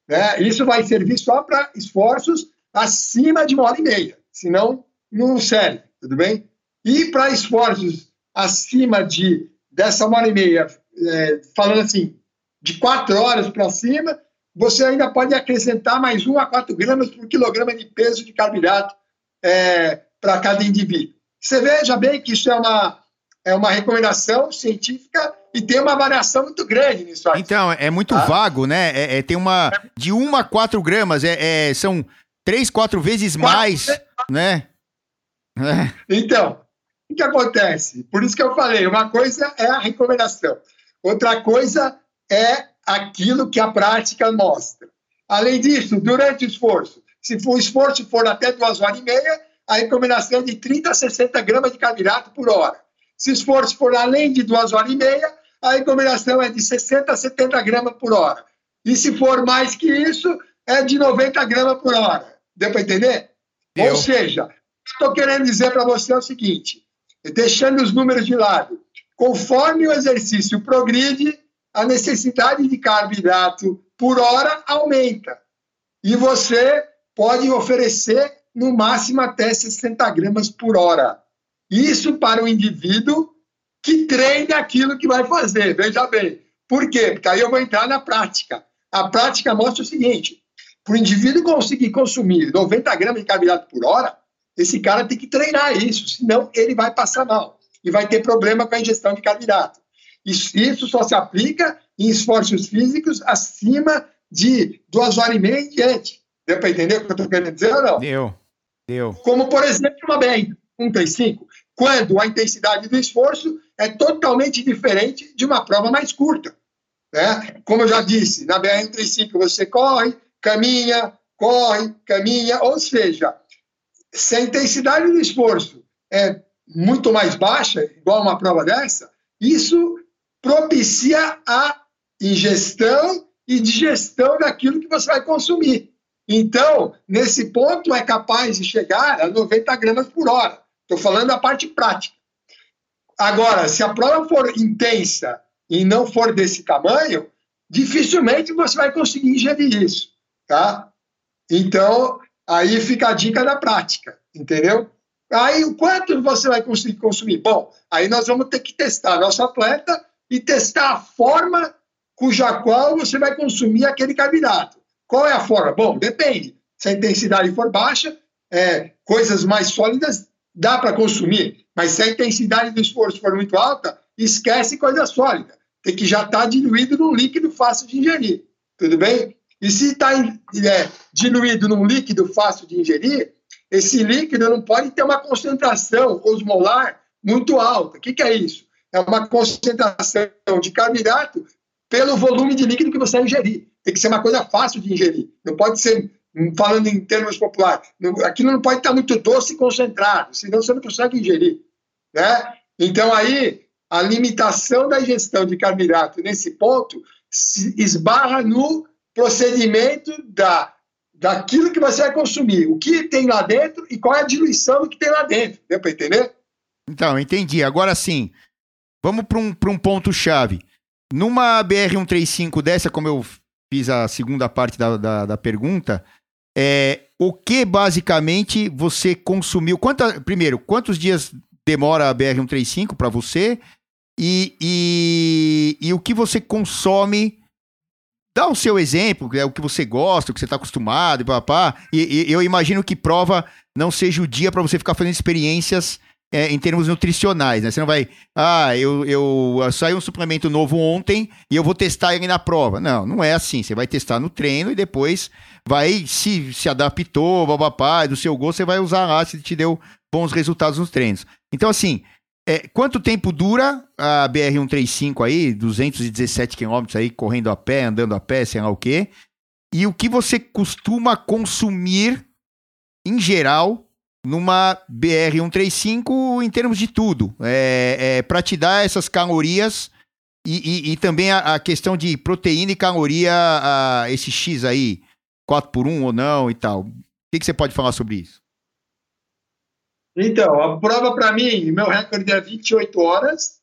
Né? Isso vai servir só para esforços acima de uma hora e meia, senão não serve, tudo bem? E para esforços acima de dessa hora e meia, é, falando assim, de quatro horas para cima, você ainda pode acrescentar mais 1 a 4 gramas por quilograma de peso de carboidrato é, para cada indivíduo. Você veja bem que isso é uma, é uma recomendação científica e tem uma variação muito grande nisso. Aí. Então, é muito ah. vago, né? É, é, tem uma. De 1 a 4 gramas, é, é são 3, 4 vezes quatro, mais, né? É. Então, o que acontece? Por isso que eu falei, uma coisa é a recomendação, outra coisa é aquilo que a prática mostra. Além disso, durante o esforço, se o esforço for até duas horas e meia, a recomendação é de 30 a 60 gramas de carboidrato por hora. Se o esforço for além de duas horas e meia, a recomendação é de 60 a 70 gramas por hora. E se for mais que isso, é de 90 gramas por hora. Deu para entender? Ou seja, estou querendo dizer para você é o seguinte, deixando os números de lado, conforme o exercício progride, a necessidade de carboidrato por hora aumenta. E você pode oferecer no máximo até 60 gramas por hora. Isso para o indivíduo que treine aquilo que vai fazer. Veja bem. Por quê? Porque aí eu vou entrar na prática. A prática mostra o seguinte: para o indivíduo conseguir consumir 90 gramas de carboidrato por hora, esse cara tem que treinar isso, senão ele vai passar mal e vai ter problema com a ingestão de carboidrato. Isso, só se aplica em esforços físicos acima de duas horas e meia em diante. Deu para entender o que eu estou querendo dizer ou não? Deu. Deu. Como, por exemplo, uma BR 135, quando a intensidade do esforço é totalmente diferente de uma prova mais curta. Né? Como eu já disse, na BR 135 você corre, caminha, corre, caminha, ou seja, se a intensidade do esforço é muito mais baixa, igual uma prova dessa, isso propicia a ingestão e digestão daquilo que você vai consumir. Então, nesse ponto, é capaz de chegar a 90 gramas por hora. Estou falando da parte prática. Agora, se a prova for intensa e não for desse tamanho, dificilmente você vai conseguir ingerir isso, tá? Então, aí fica a dica da prática, entendeu? Aí, o quanto você vai conseguir consumir? Bom, aí nós vamos ter que testar nosso atleta e testar a forma cuja qual você vai consumir aquele carboidrato. Qual é a forma? Bom, depende. Se a intensidade for baixa, é, coisas mais sólidas dá para consumir, mas se a intensidade do esforço for muito alta, esquece coisa sólida. Tem que já estar tá diluído num líquido fácil de ingerir. Tudo bem? E se está é, diluído num líquido fácil de ingerir, esse líquido não pode ter uma concentração osmolar muito alta. O que, que é isso? É uma concentração de carboidrato pelo volume de líquido que você ingerir. Tem que ser uma coisa fácil de ingerir. Não pode ser, falando em termos populares, aquilo não pode estar muito doce e concentrado, senão você não consegue ingerir. Né? Então, aí, a limitação da ingestão de carboidrato nesse ponto esbarra no procedimento da, daquilo que você vai consumir, o que tem lá dentro e qual é a diluição do que tem lá dentro. Deu para entender? Então, entendi. Agora sim, vamos para um, um ponto-chave. Numa BR-135 dessa, como eu fiz a segunda parte da, da, da pergunta, é, o que basicamente você consumiu? Quanta, primeiro, quantos dias demora a BR-135 para você? E, e, e o que você consome? Dá o seu exemplo, é o que você gosta, o que você está acostumado, papá. E, e eu imagino que prova não seja o dia para você ficar fazendo experiências é, em termos nutricionais, né? Você não vai, ah, eu, eu, saiu um suplemento novo ontem e eu vou testar ele na prova. Não, não é assim. Você vai testar no treino e depois vai, se se adaptou, babapá, do seu gosto, você vai usar lá se te deu bons resultados nos treinos. Então, assim, é, quanto tempo dura a BR-135 aí, 217 quilômetros aí, correndo a pé, andando a pé, sei lá o quê? E o que você costuma consumir, em geral, numa BR-135 em termos de tudo. É, é para te dar essas calorias e, e, e também a, a, questão de proteína e caloria, a, esse X aí, 4 por 1 ou não e tal. O que, que você pode falar sobre isso? Então, a prova para mim, meu recorde é 28 horas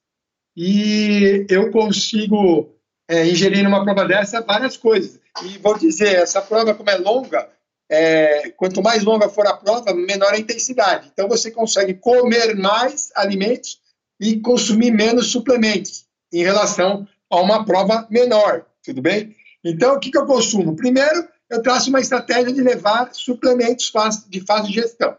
e eu consigo é, ingerir numa prova dessa várias coisas. E vou dizer, essa prova, como é longa, é, quanto mais longa for a prova, menor a intensidade. Então, você consegue comer mais alimentos e consumir menos suplementos em relação a uma prova menor, tudo bem? Então, o que, que eu consumo? Primeiro, eu traço uma estratégia de levar suplementos de fase de gestão.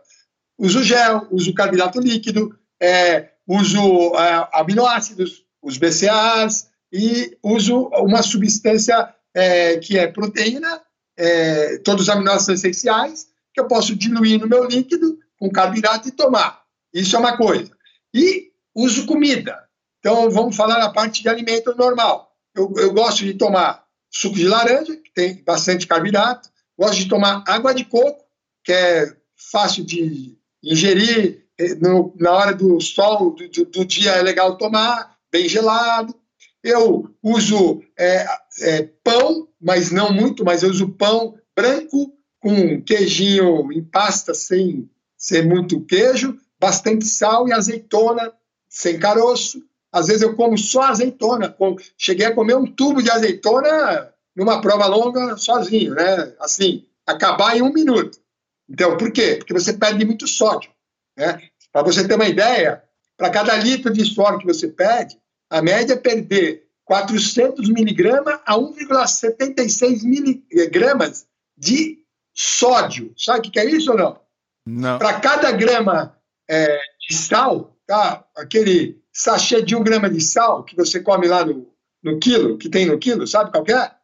Uso gel, uso carboidrato líquido, é, uso é, aminoácidos, os BCAAs e uso uma substância é, que é proteína é, todos os aminoácidos essenciais que eu posso diluir no meu líquido com carboidrato e tomar. Isso é uma coisa. E uso comida. Então, vamos falar na parte de alimento normal. Eu, eu gosto de tomar suco de laranja, que tem bastante carboidrato. Gosto de tomar água de coco, que é fácil de ingerir. É, no, na hora do sol, do, do, do dia, é legal tomar, bem gelado. Eu uso é, é, pão, mas não muito, mas eu uso pão branco com queijinho em pasta sem ser muito queijo, bastante sal e azeitona sem caroço. Às vezes eu como só azeitona. Cheguei a comer um tubo de azeitona numa prova longa sozinho, né? Assim, acabar em um minuto. Então, por quê? Porque você perde muito sódio. Né? Para você ter uma ideia, para cada litro de sódio que você perde, a média é perder 400 miligramas a 1,76 miligramas de sódio. Sabe o que é isso ou não? Não. Para cada grama é, de sal, tá? aquele sachê de um grama de sal que você come lá no, no quilo, que tem no quilo, sabe qual é?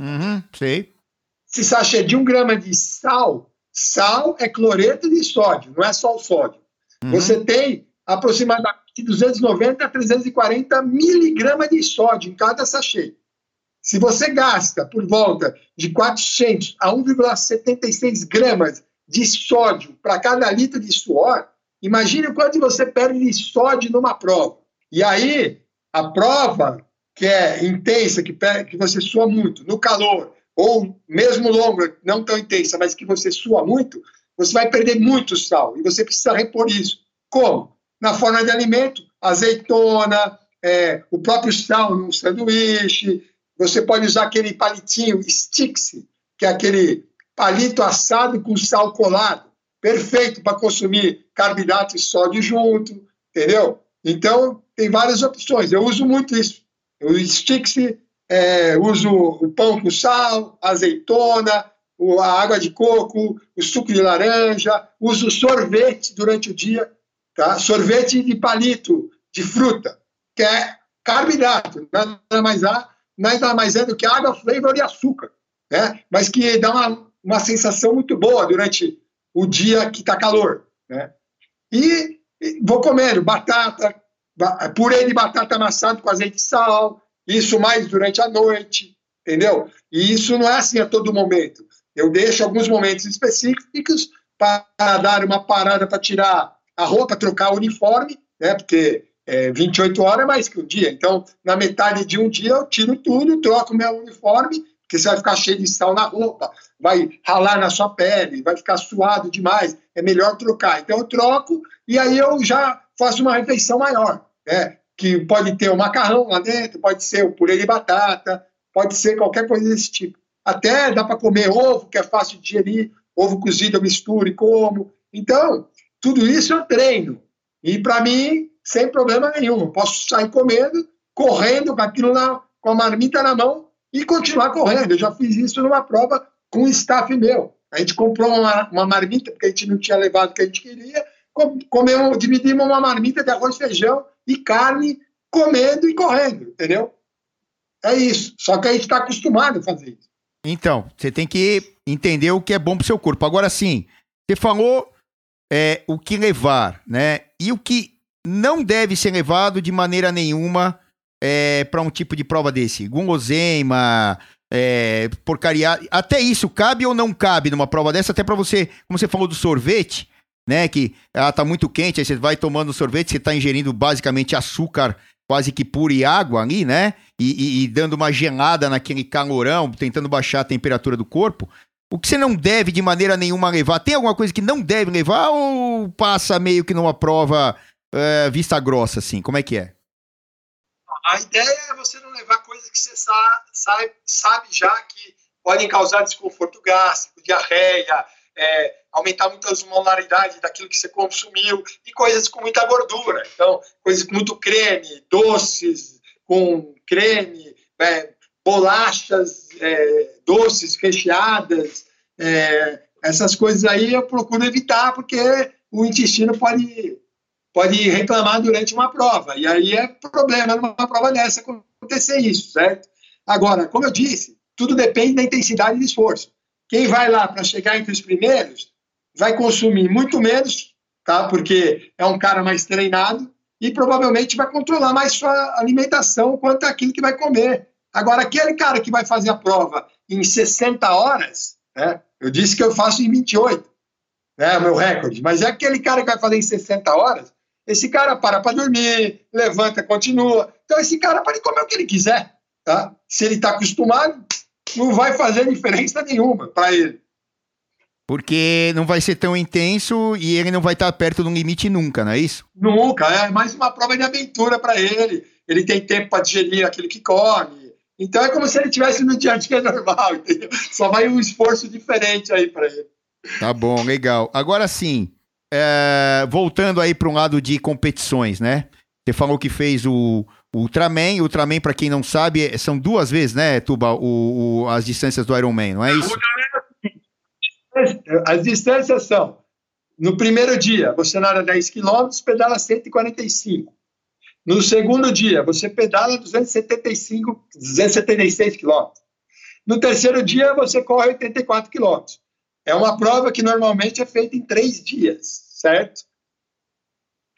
Uhum, sei. Esse sachê de um grama de sal, sal é cloreto de sódio, não é só o sódio. Uhum. Você tem aproximadamente de 290 a 340 miligramas de sódio em cada sachê. Se você gasta por volta de 400 a 1,76 gramas de sódio para cada litro de suor, Imagine o quanto você perde de sódio numa prova. E aí, a prova que é intensa, que, que você sua muito, no calor, ou mesmo longa, não tão intensa, mas que você sua muito, você vai perder muito sal. E você precisa repor isso. Como? Na forma de alimento, azeitona, é, o próprio sal num sanduíche. Você pode usar aquele palitinho Stix, que é aquele palito assado com sal colado. Perfeito para consumir carboidrato e sódio junto, entendeu? Então, tem várias opções. Eu uso muito isso. O Stix, é, uso o pão com sal, azeitona, a água de coco, o suco de laranja, uso sorvete durante o dia, tá? sorvete de palito, de fruta, que é carboidrato, nada mais, é, nada mais é do que água, flavor e açúcar, né? mas que dá uma, uma sensação muito boa durante o dia que está calor. Né? E, e vou comendo batata, purê de batata amassado com azeite e sal, isso mais durante a noite, entendeu? E isso não é assim a todo momento. Eu deixo alguns momentos específicos para dar uma parada para tirar a roupa, trocar o uniforme, né? Porque é, 28 horas é mais que um dia. Então, na metade de um dia, eu tiro tudo, troco meu uniforme, porque você vai ficar cheio de sal na roupa, vai ralar na sua pele, vai ficar suado demais. É melhor trocar. Então, eu troco e aí eu já faço uma refeição maior, né? Que pode ter o macarrão lá dentro, pode ser o purê de batata, pode ser qualquer coisa desse tipo. Até dá para comer ovo, que é fácil de digerir, ovo cozido eu misturo e como. Então, tudo isso eu treino. E para mim, sem problema nenhum. Posso sair comendo, correndo com aquilo na, com a marmita na mão e continuar correndo. Eu já fiz isso numa prova com um staff meu. A gente comprou uma, uma marmita, porque a gente não tinha levado o que a gente queria, comemos, dividimos uma marmita de arroz, feijão e carne, comendo e correndo, entendeu? É isso. Só que a gente está acostumado a fazer isso. Então, você tem que entender o que é bom pro seu corpo. Agora sim, você falou é, o que levar, né? E o que não deve ser levado de maneira nenhuma é, para um tipo de prova desse. Guloseima, é, porcaria. Até isso cabe ou não cabe numa prova dessa? Até para você, como você falou do sorvete, né? Que ela tá muito quente, aí você vai tomando sorvete, você tá ingerindo basicamente açúcar quase que puro e água ali, né? E, e, e, dando uma gelada naquele calorão, tentando baixar a temperatura do corpo. O que você não deve de maneira nenhuma levar? Tem alguma coisa que não deve levar ou passa meio que numa prova é, vista grossa, assim? Como é que é? A ideia é você não levar coisas que você sabe, sabe já que podem causar desconforto gástrico, diarreia, é, aumentar muito a daquilo que você consumiu e coisas com muita gordura. Então, coisas com muito creme, doces com creme, é, bolachas é, doces recheadas, é, essas coisas aí eu procuro evitar porque o intestino pode pode reclamar durante uma prova e aí é problema numa prova dessa acontecer isso, certo? Agora, como eu disse, tudo depende da intensidade de esforço. Quem vai lá para chegar entre os primeiros vai consumir muito menos, tá? Porque é um cara mais treinado e provavelmente vai controlar mais sua alimentação quanto aquilo que vai comer. Agora, aquele cara que vai fazer a prova em 60 horas, né? Eu disse que eu faço em 28, né? O meu recorde. Mas é aquele cara que vai fazer em 60 horas, esse cara para para dormir, levanta, continua. Então, esse cara pode comer o que ele quiser, tá? Se ele está acostumado, não vai fazer diferença nenhuma para ele. Porque não vai ser tão intenso e ele não vai estar perto do limite nunca, não é isso? Nunca, é mais uma prova de aventura para ele. Ele tem tempo para digerir aquilo que come. Então é como se ele estivesse no dia a dia normal, entendeu? Só vai um esforço diferente aí para ele. Tá bom, legal. Agora sim, é, voltando aí para um lado de competições, né? Você falou que fez o, o Ultraman. Ultraman, para quem não sabe, são duas vezes, né, Tuba, o, o, as distâncias do Ironman, não é isso? As distâncias são: no primeiro dia, você nada 10 km, pedala 145. No segundo dia, você pedala 275, 276 km. No terceiro dia, você corre 84 km. É uma prova que normalmente é feita em três dias, certo?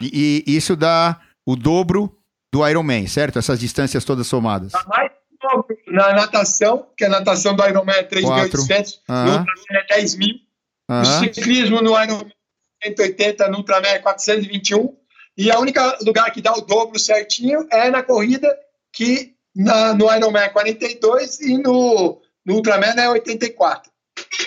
E, e isso dá o dobro do Ironman, certo? Essas distâncias todas somadas. Dá mais na natação, que a natação do Ironman é 3.800, no Ironman é 10 mil. No ciclismo, no Ironman 180, no Ultraman é 421. E a única lugar que dá o dobro certinho é na corrida, que na, no Ironman é 42 e no, no Ultraman é 84.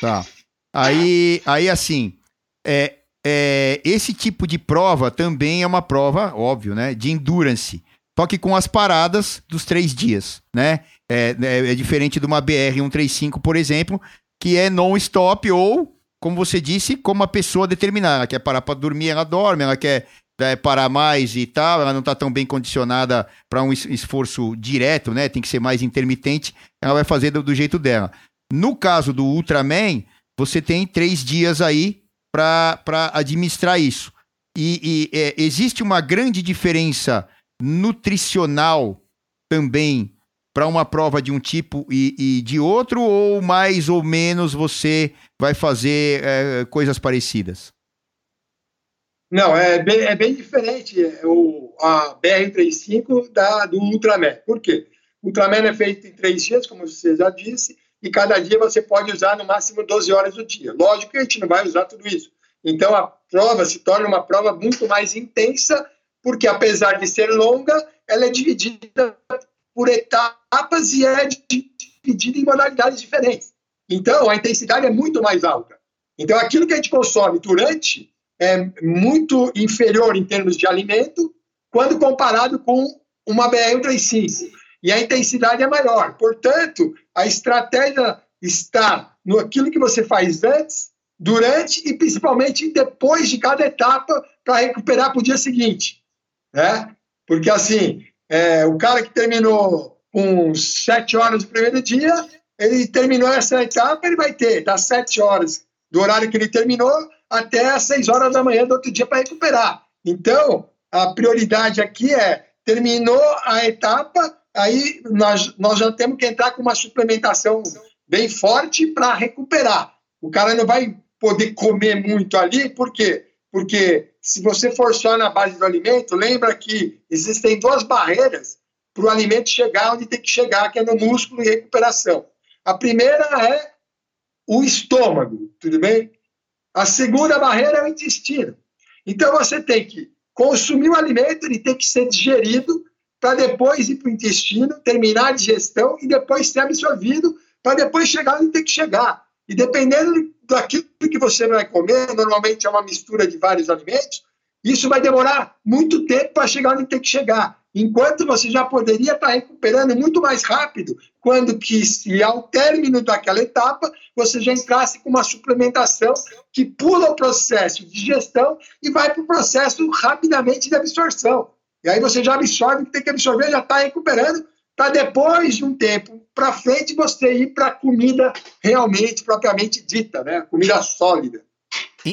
Tá. Aí, aí assim, é, é, esse tipo de prova também é uma prova, óbvio, né? De endurance. Só que com as paradas dos três dias, né? É, é, é diferente de uma BR-135, por exemplo, que é non-stop ou, como você disse, como a pessoa determinar. Ela quer parar para dormir, ela dorme, ela quer é, parar mais e tal, ela não está tão bem condicionada para um esforço direto, né? Tem que ser mais intermitente, ela vai fazer do, do jeito dela. No caso do Ultraman, você tem três dias aí para administrar isso. E, e é, existe uma grande diferença nutricional também para uma prova de um tipo e, e, de outro, ou mais ou menos você vai fazer é, coisas parecidas? Não, é bem, é bem diferente é, o, a BR-35 da, do Ultraman. Por quê? O Ultraman é feito em três dias, como você já disse, e cada dia você pode usar no máximo 12 horas do dia. Lógico que a gente não vai usar tudo isso. Então a prova se torna uma prova muito mais intensa, porque apesar de ser longa, ela é dividida por etapas e é dividida em modalidades diferentes. Então a intensidade é muito mais alta. Então aquilo que a gente consome durante é muito inferior em termos de alimento quando comparado com uma BR-135 e a intensidade é maior. Portanto, a estratégia está no aquilo que você faz antes, durante e principalmente depois de cada etapa para recuperar para o dia seguinte, né? Porque assim, é, o cara que terminou com sete horas do primeiro dia, ele terminou essa etapa, ele vai ter das sete horas do horário que ele terminou até as seis horas da manhã do outro dia para recuperar. Então, a prioridade aqui é terminou a etapa, aí nós, nós já temos que entrar com uma suplementação bem forte para recuperar. O cara não vai poder comer muito ali, por quê? Porque se você for só na base do alimento, lembra que existem duas barreiras para o alimento chegar onde tem que chegar, que é no músculo e recuperação. A primeira é o estômago, tudo bem? A segunda barreira é o intestino. Então você tem que consumir o alimento, ele tem que ser digerido para depois ir para o intestino, terminar a digestão e depois ser absorvido para depois chegar onde tem que chegar. E dependendo daquilo que você vai comer, normalmente é uma mistura de vários alimentos, isso vai demorar muito tempo para chegar onde tem que chegar. Enquanto você já poderia estar recuperando muito mais rápido, quando que, se ao término daquela etapa, você já entrasse com uma suplementação que pula o processo de digestão e vai para o processo rapidamente de absorção. E aí você já absorve o que tem que absorver, já está recuperando, para depois de um tempo para frente você ir para a comida realmente, propriamente dita, né? Comida sólida.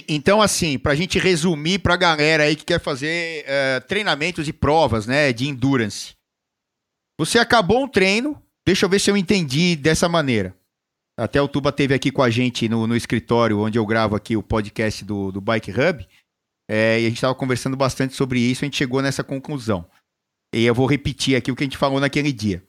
Então, assim, para a gente resumir para a galera aí que quer fazer uh, treinamentos e provas, né, de endurance. Você acabou um treino, deixa eu ver se eu entendi dessa maneira. Até o Tuba teve aqui com a gente no, no escritório onde eu gravo aqui o podcast do, do Bike Hub. É, e a gente estava conversando bastante sobre isso, a gente chegou nessa conclusão. E eu vou repetir aqui o que a gente falou naquele dia.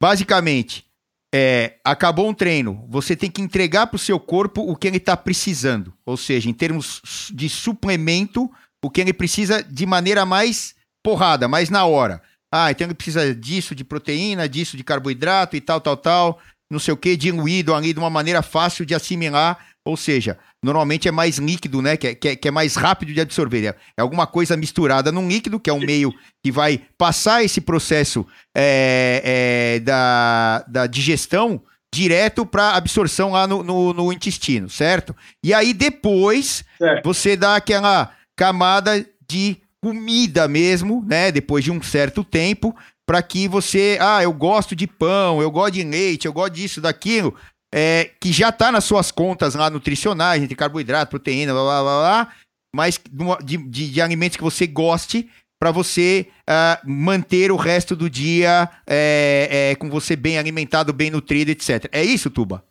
Basicamente, é, acabou um treino, você tem que entregar para o seu corpo o que ele está precisando. Ou seja, em termos de suplemento, o que ele precisa de maneira mais porrada, mais na hora. Ah, então ele precisa disso, de proteína, disso, de carboidrato e tal, tal, tal, não sei o que, diluído ali de uma maneira fácil de assimilar. Ou seja, normalmente é mais líquido, né? Que é, que é, que é mais rápido de absorver. É, é alguma coisa misturada num líquido, que é um meio que vai passar esse processo é, é, da, da digestão direto para absorção lá no, no, no, intestino, certo? E aí depois você dá aquela camada de comida mesmo, né? Depois de um certo tempo, para que você, ah, eu gosto de pão, eu gosto de leite, eu gosto disso, daquilo é, que já está nas suas contas lá nutricionais, entre carboidrato, proteína, blá blá blá, blá mas de, de, de, alimentos que você goste para você uh, manter o resto do dia é, é, com você bem alimentado, bem nutrido, etc. É isso, Tuba?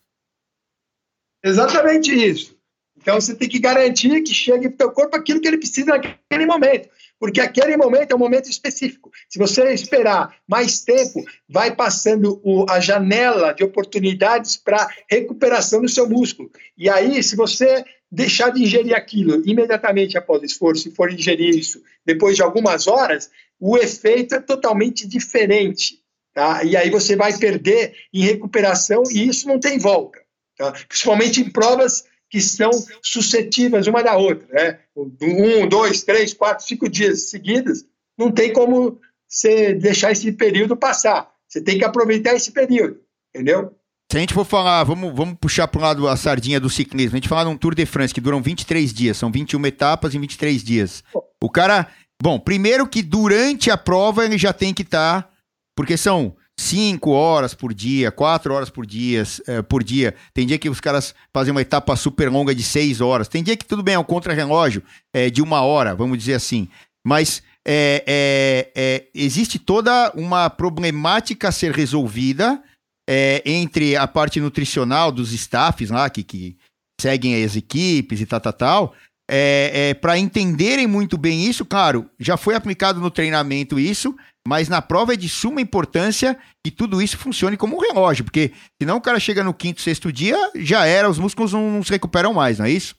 Exatamente isso. Então você tem que garantir que chegue para o teu corpo aquilo que ele precisa naquele momento porque aquele momento é um momento específico. Se você esperar mais tempo, vai passando o, a janela de oportunidades para recuperação do seu músculo. E aí, se você deixar de ingerir aquilo imediatamente após o esforço e for ingerir isso depois de algumas horas, o efeito é totalmente diferente. Tá? E aí você vai perder em recuperação e isso não tem volta. Tá? Principalmente em provas que são suscetíveis uma da outra. Né? Um, dois, três, quatro, cinco dias seguidos, não tem como você deixar esse período passar. Você tem que aproveitar esse período, entendeu? Se a gente for falar, vamos, vamos puxar para o lado a sardinha do ciclismo. A gente falar num Tour de France que duram 23 dias, são 21 etapas em 23 dias. O cara, bom, primeiro que durante a prova ele já tem que estar, tá, porque são 5 horas por dia, 4 horas por dia, eh, por dia. Tem dia que os caras fazem uma etapa super longa de 6 horas. Tem dia que tudo bem, é um contra-relógio é, de uma hora, vamos dizer assim. Mas é, é, é, existe toda uma problemática a ser resolvida é, entre a parte nutricional dos staffs lá, que, que seguem as equipes e tal, tal, tal, é, é para entenderem muito bem isso, claro, já foi aplicado no treinamento isso, mas na prova é de suma importância que tudo isso funcione como um relógio, porque senão o cara chega no quinto, sexto dia, já era, os músculos não, não se recuperam mais, não é isso?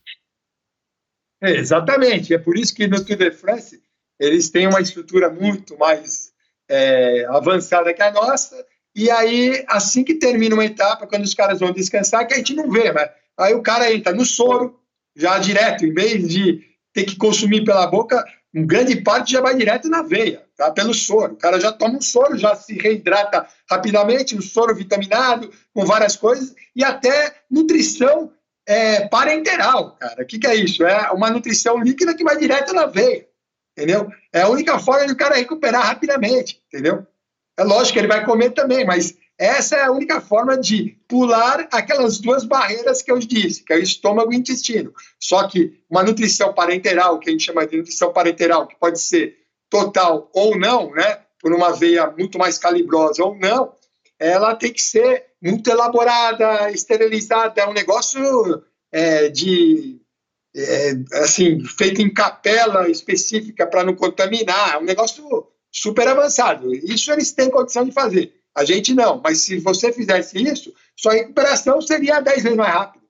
É, exatamente, é por isso que no Tour de France eles têm uma estrutura muito mais é, avançada que a nossa, e aí, assim que termina uma etapa, quando os caras vão descansar, que a gente não vê, mas aí o cara entra no soro, já direto, em vez de ter que consumir pela boca, grande parte já vai direto na veia, tá? pelo soro. O cara já toma um soro, já se reidrata rapidamente, um soro vitaminado, com várias coisas, e até nutrição é, parenteral, cara. O que, que é isso? É uma nutrição líquida que vai direto na veia, entendeu? É a única forma de o cara recuperar rapidamente, entendeu? É lógico que ele vai comer também, mas essa é a única forma de pular aquelas duas barreiras que eu disse, que é o estômago e o intestino. Só que uma nutrição parenteral, que a gente chama de nutrição parenteral, que pode ser total ou não, né, por uma veia muito mais calibrosa ou não, ela tem que ser muito elaborada, esterilizada, é um negócio é, de é, assim feito em capela específica para não contaminar, é um negócio super avançado. Isso eles têm condição de fazer. A gente não, mas se você fizesse isso, sua recuperação seria 10 vezes mais rápida.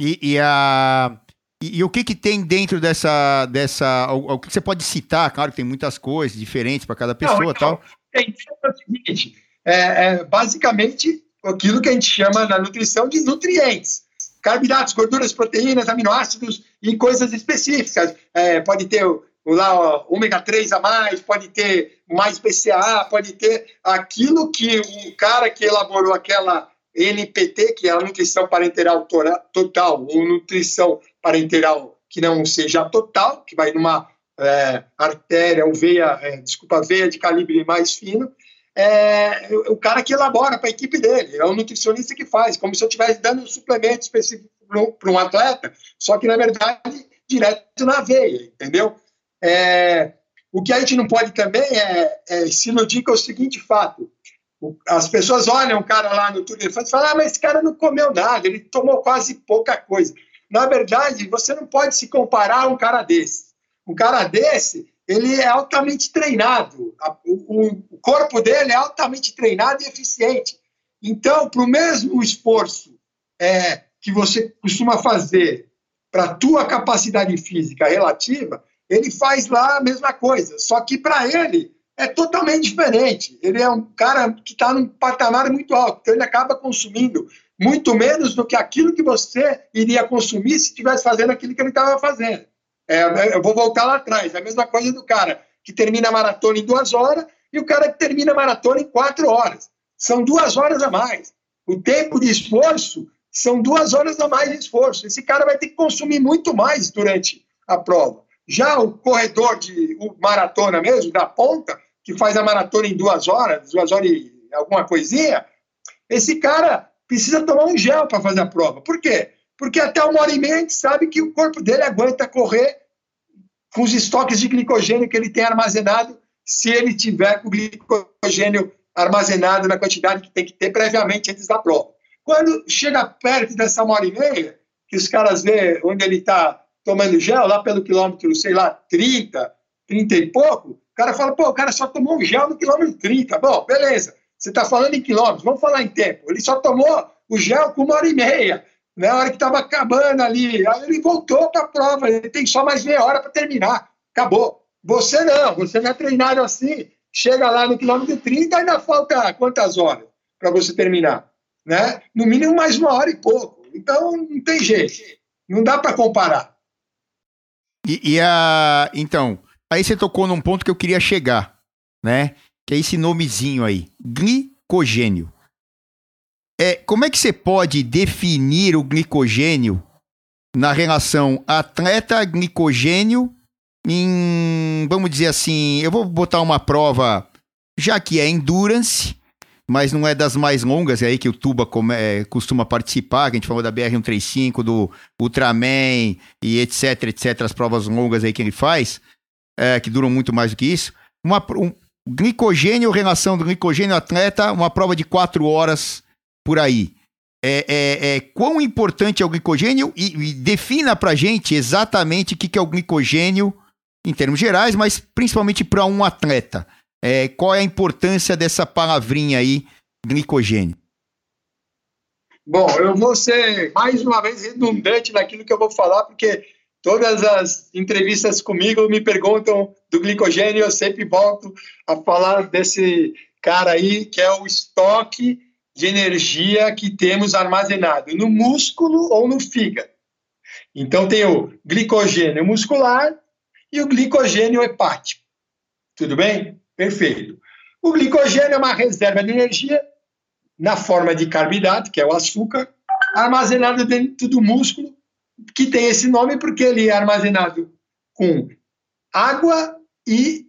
E, e, a, e, e, o que, que tem dentro dessa. dessa o, o, que você pode citar? Claro que tem muitas coisas diferentes para cada pessoa não, então, tal. Tem, é o seguinte: é, é basicamente aquilo que a gente chama na nutrição de nutrientes carboidratos, gorduras, proteínas, aminoácidos e coisas específicas. É, pode ter lá ômega 3 a mais, pode ter mais BCAA, pode ter aquilo que o cara que elaborou aquela NPT, que é a nutrição parenteral total, ou nutrição parenteral que não seja total, que vai numa é, artéria ou veia, é, desculpa, veia de calibre mais fino, é o cara que elabora para a equipe dele, é o nutricionista que faz, como se eu estivesse dando um suplemento específico para um atleta, só que na verdade direto na veia, entendeu? É, o que a gente não pode também é, é se iludir com o seguinte fato. As pessoas olham o cara lá no Tour de France e falam, ah, mas esse cara não comeu nada, ele tomou quase pouca coisa. Na verdade, você não pode se comparar a um cara desse. Um cara desse, ele é altamente treinado, o, o corpo dele é altamente treinado e eficiente. Então, para o mesmo esforço é, que você costuma fazer para a tua capacidade física relativa, ele faz lá a mesma coisa, só que para ele é totalmente diferente. Ele é um cara que está num patamar muito alto, então ele acaba consumindo muito menos do que aquilo que você iria consumir se estivesse fazendo aquilo que ele estava fazendo. É, eu vou voltar lá atrás, é a mesma coisa do cara que termina a maratona em duas horas e o cara que termina a maratona em quatro horas. São duas horas a mais. O tempo de esforço são duas horas a mais de esforço. Esse cara vai ter que consumir muito mais durante a prova. Já o corredor de o maratona mesmo, da ponta, que faz a maratona em duas horas, duas horas e alguma coisinha, esse cara precisa tomar um gel para fazer a prova. Por quê? Porque até uma hora e meia a gente sabe que o corpo dele aguenta correr com os estoques de glicogênio que ele tem armazenado, se ele tiver com o glicogênio armazenado na quantidade que tem que ter previamente antes da prova. Quando chega perto dessa uma hora e meia, que os caras vê onde ele está tomando gel, lá pelo quilômetro, sei lá, 30, 30 e pouco, o cara fala, pô, o cara só tomou um gel no quilômetro 30. Bom, beleza, você está falando em quilômetros, vamos falar em tempo. Ele só tomou o gel com uma hora e meia. né? A hora que estava acabando ali, aí ele voltou para a prova, ele tem só mais meia hora para terminar. Acabou. Você não, você não é treinado assim. Chega lá no quilômetro 30, ainda falta quantas horas para você terminar? Né? No mínimo mais uma hora e pouco. Então, não tem jeito. Não dá para comparar. E, e, a. Então, aí você tocou num ponto que eu queria chegar, né? Que é esse nomezinho aí, glicogênio. É, como é que você pode definir o glicogênio na relação atleta-glicogênio em, vamos dizer assim, eu vou botar uma prova, já que é endurance, mas não é das mais longas, é aí que o Tuba come, é, costuma participar, que a gente falou da BR-135, do Ultraman e etc, etc, as provas longas aí que ele faz, é, que duram muito mais do que isso. Uma, um, glicogênio, relação do glicogênio atleta, uma prova de quatro horas por aí. É, é, é, quão importante é o glicogênio e, e defina pra gente exatamente o que, que é o glicogênio em termos gerais, mas principalmente para um atleta. É, qual é a importância dessa palavrinha aí, glicogênio? Bom, eu vou ser mais uma vez redundante naquilo que eu vou falar, porque todas as entrevistas comigo me perguntam do glicogênio, eu sempre volto a falar desse cara aí, que é o estoque de energia que temos armazenado no músculo ou no fígado. Então, tem o glicogênio muscular e o glicogênio hepático. Tudo bem? Perfeito. O glicogênio é uma reserva de energia na forma de carboidrato, que é o açúcar, armazenado dentro do músculo, que tem esse nome porque ele é armazenado com água e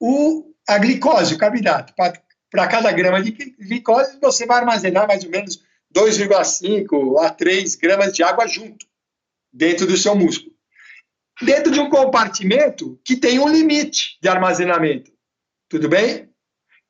o, a glicose, o carboidrato. Para cada grama de glicose, você vai armazenar mais ou menos 2,5 a 3 gramas de água junto, dentro do seu músculo dentro de um compartimento que tem um limite de armazenamento. Tudo bem?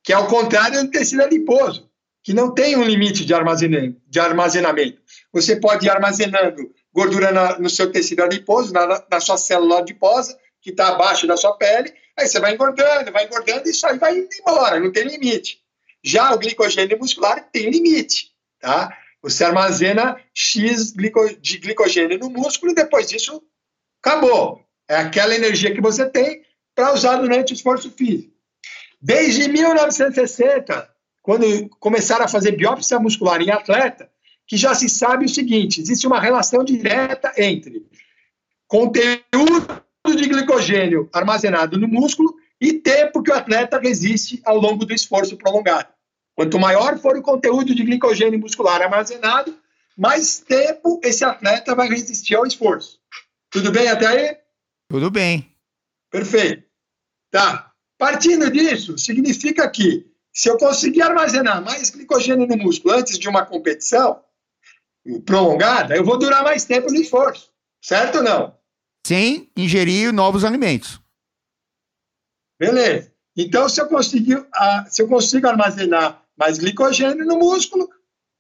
Que é o contrário do tecido adiposo, que não tem um limite de armazenamento. De armazenamento. Você pode ir armazenando gordura na, no seu tecido adiposo, na, na sua célula adiposa, que está abaixo da sua pele, aí você vai engordando, vai engordando e isso aí vai indo embora, não tem limite. Já o glicogênio muscular tem limite, tá? Você armazena X de glicogênio no músculo e depois disso Acabou. É aquela energia que você tem para usar durante o esforço físico. Desde 1960, quando começaram a fazer biópsia muscular em atleta, que já se sabe o seguinte: existe uma relação direta entre conteúdo de glicogênio armazenado no músculo e tempo que o atleta resiste ao longo do esforço prolongado. Quanto maior for o conteúdo de glicogênio muscular armazenado, mais tempo esse atleta vai resistir ao esforço. Tudo bem até aí? Tudo bem. Perfeito. Tá. Partindo disso, significa que se eu conseguir armazenar mais glicogênio no músculo antes de uma competição prolongada, eu vou durar mais tempo no esforço. Certo ou não? Sem ingerir novos alimentos. Beleza. Então, se eu conseguir, se eu consigo armazenar mais glicogênio no músculo,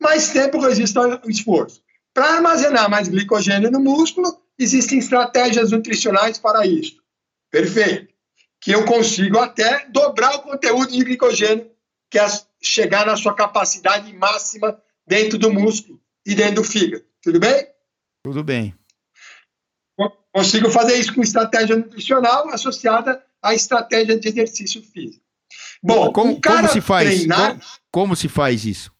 mais tempo resisto ao esforço. Para armazenar mais glicogênio no músculo, existem estratégias nutricionais para isso. Perfeito. Que eu consigo até dobrar o conteúdo de glicogênio, que é chegar na sua capacidade máxima dentro do músculo e dentro do fígado. Tudo bem? Tudo bem. Consigo fazer isso com estratégia nutricional associada à estratégia de exercício físico. Bom, como, como se faz? Treinar, como, como, se faz isso?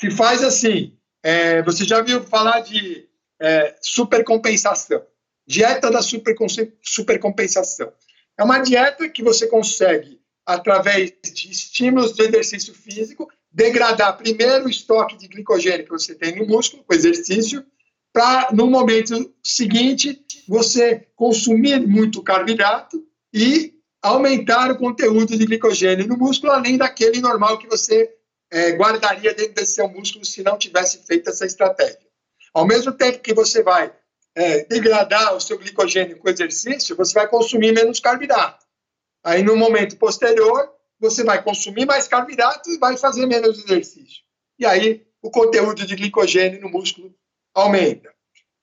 Se faz assim. É, você já viu falar de é, supercompensação. Dieta da supercompensação. É uma dieta que você consegue, através de estímulos de exercício físico, degradar primeiro o estoque de glicogênio que você tem no músculo, com exercício, para, no momento seguinte, você consumir muito carboidrato e aumentar o conteúdo de glicogênio no músculo, além daquele normal que você é, guardaria dentro desse seu músculo se não tivesse feito essa estratégia. Ao mesmo tempo que você vai é, degradar o seu glicogênio com exercício, você vai consumir menos carboidrato. Aí, no momento posterior, você vai consumir mais carboidrato e vai fazer menos exercício. E aí, o conteúdo de glicogênio no músculo aumenta.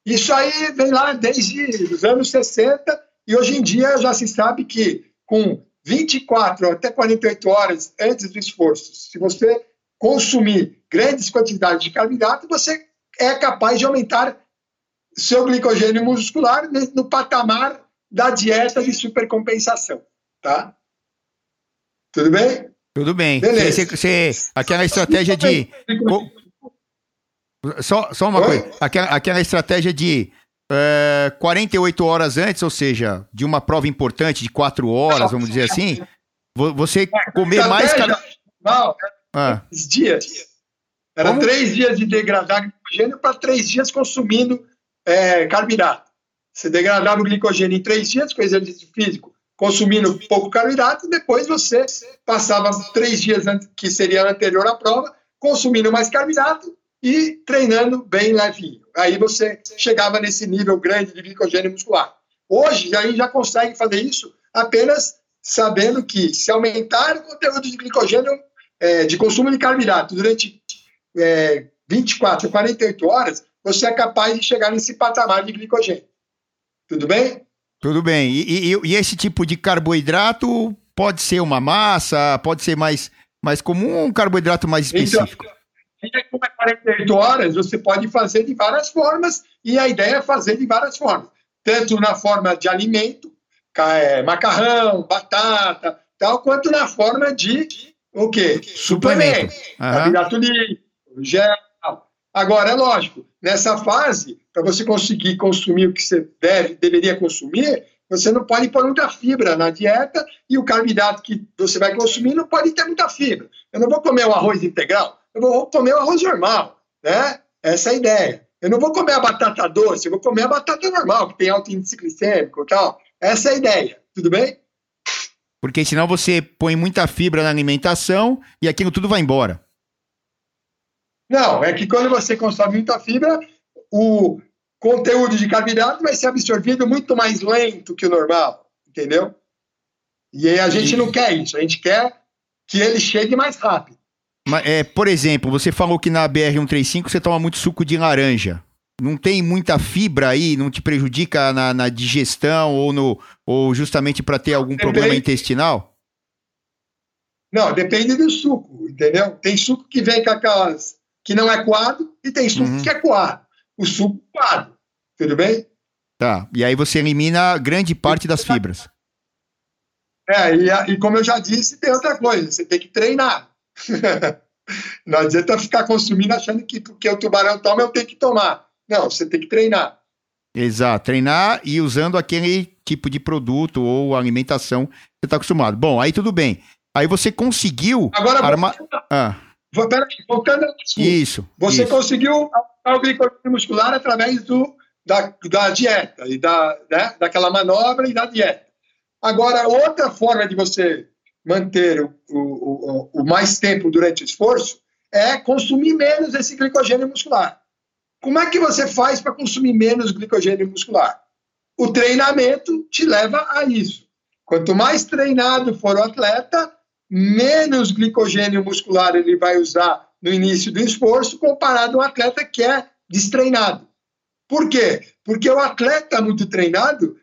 Isso aí vem lá desde os anos 60 e hoje em dia já se sabe que com 24 até 48 horas antes do esforço, se você consumir grandes quantidades de carboidrato, você é capaz de aumentar seu glicogênio muscular no patamar da dieta de supercompensação, tá? Tudo bem? Tudo bem. Beleza. Você, você, aquela estratégia de... Só, só uma Oi? coisa. Aquela, aquela estratégia de é, 48 horas antes, ou seja, de uma prova importante de 4 horas, vamos dizer assim, você comer mais... Não, ah. dias. Era Como? três dias de degradar glicogênio para três dias consumindo é, carboidrato. Você degradava o glicogênio em três dias com exercício físico, consumindo pouco carboidrato, e depois você passava três dias, que seria anterior à prova, consumindo mais carboidrato e treinando bem levinho. Aí você chegava nesse nível grande de glicogênio muscular. Hoje, a gente já consegue fazer isso apenas sabendo que se aumentar o conteúdo de glicogênio, é, de consumo de carboidrato durante é, 24 a 48 horas, você é capaz de chegar nesse patamar de glicogênio. Tudo bem? Tudo bem. E, e, e, esse tipo de carboidrato pode ser uma massa, pode ser mais, mais comum ou um carboidrato mais então, específico? Então, como é 48 horas, você pode fazer de várias formas, e a ideia é fazer de várias formas. Tanto na forma de alimento, é, macarrão, batata, tal, quanto na forma de o quê? Suplemento. Suplemento. Carboidrato líquido, gel. Agora, é lógico, nessa fase, para você conseguir consumir o que você deve, deveria consumir, você não pode pôr muita fibra na dieta e o carboidrato que você vai consumir não pode ter muita fibra. Eu não vou comer o arroz integral, eu vou comer o arroz normal, né? Essa é a ideia. Eu não vou comer a batata doce, eu vou comer a batata normal, que tem alto índice glicêmico e tal. Essa é a ideia, tudo bem? Porque senão você põe muita fibra na alimentação e aquilo tudo vai embora. Não, é que quando você consome muita fibra, o conteúdo de carboidrato vai ser absorvido muito mais lento que o normal, entendeu? E aí a gente não quer isso, a gente quer que ele chegue mais rápido. Mas, é, por exemplo, você falou que na BR-135 você toma muito suco de laranja. Não tem muita fibra aí, não te prejudica na, na digestão ou, no, ou justamente para ter algum depende. problema intestinal? Não, depende do suco, entendeu? Tem suco que vem com aquelas que não é coado, e tem suco uhum. que é coado. O suco coado. Tudo bem? Tá. E aí você elimina grande parte das fibras. É, e, e como eu já disse, tem outra coisa, você tem que treinar. não adianta ficar consumindo achando que porque o tubarão toma, eu tenho que tomar. Não, você tem que treinar. Exato, treinar e usando aquele tipo de produto ou alimentação que você está acostumado. Bom, aí tudo bem. Aí você conseguiu Agora, armar. Você... Ah. Peraí, voltando Isso. Você isso. conseguiu o glicogênio muscular através do, da, da dieta, e da, né, daquela manobra e da dieta. Agora, outra forma de você manter o, o, o, o mais tempo durante o esforço é consumir menos esse glicogênio muscular. Como é que você faz para consumir menos glicogênio muscular? O treinamento te leva a isso. Quanto mais treinado for o atleta, menos glicogênio muscular ele vai usar no início do esforço comparado ao atleta que é destreinado. Por quê? Porque o atleta muito treinado,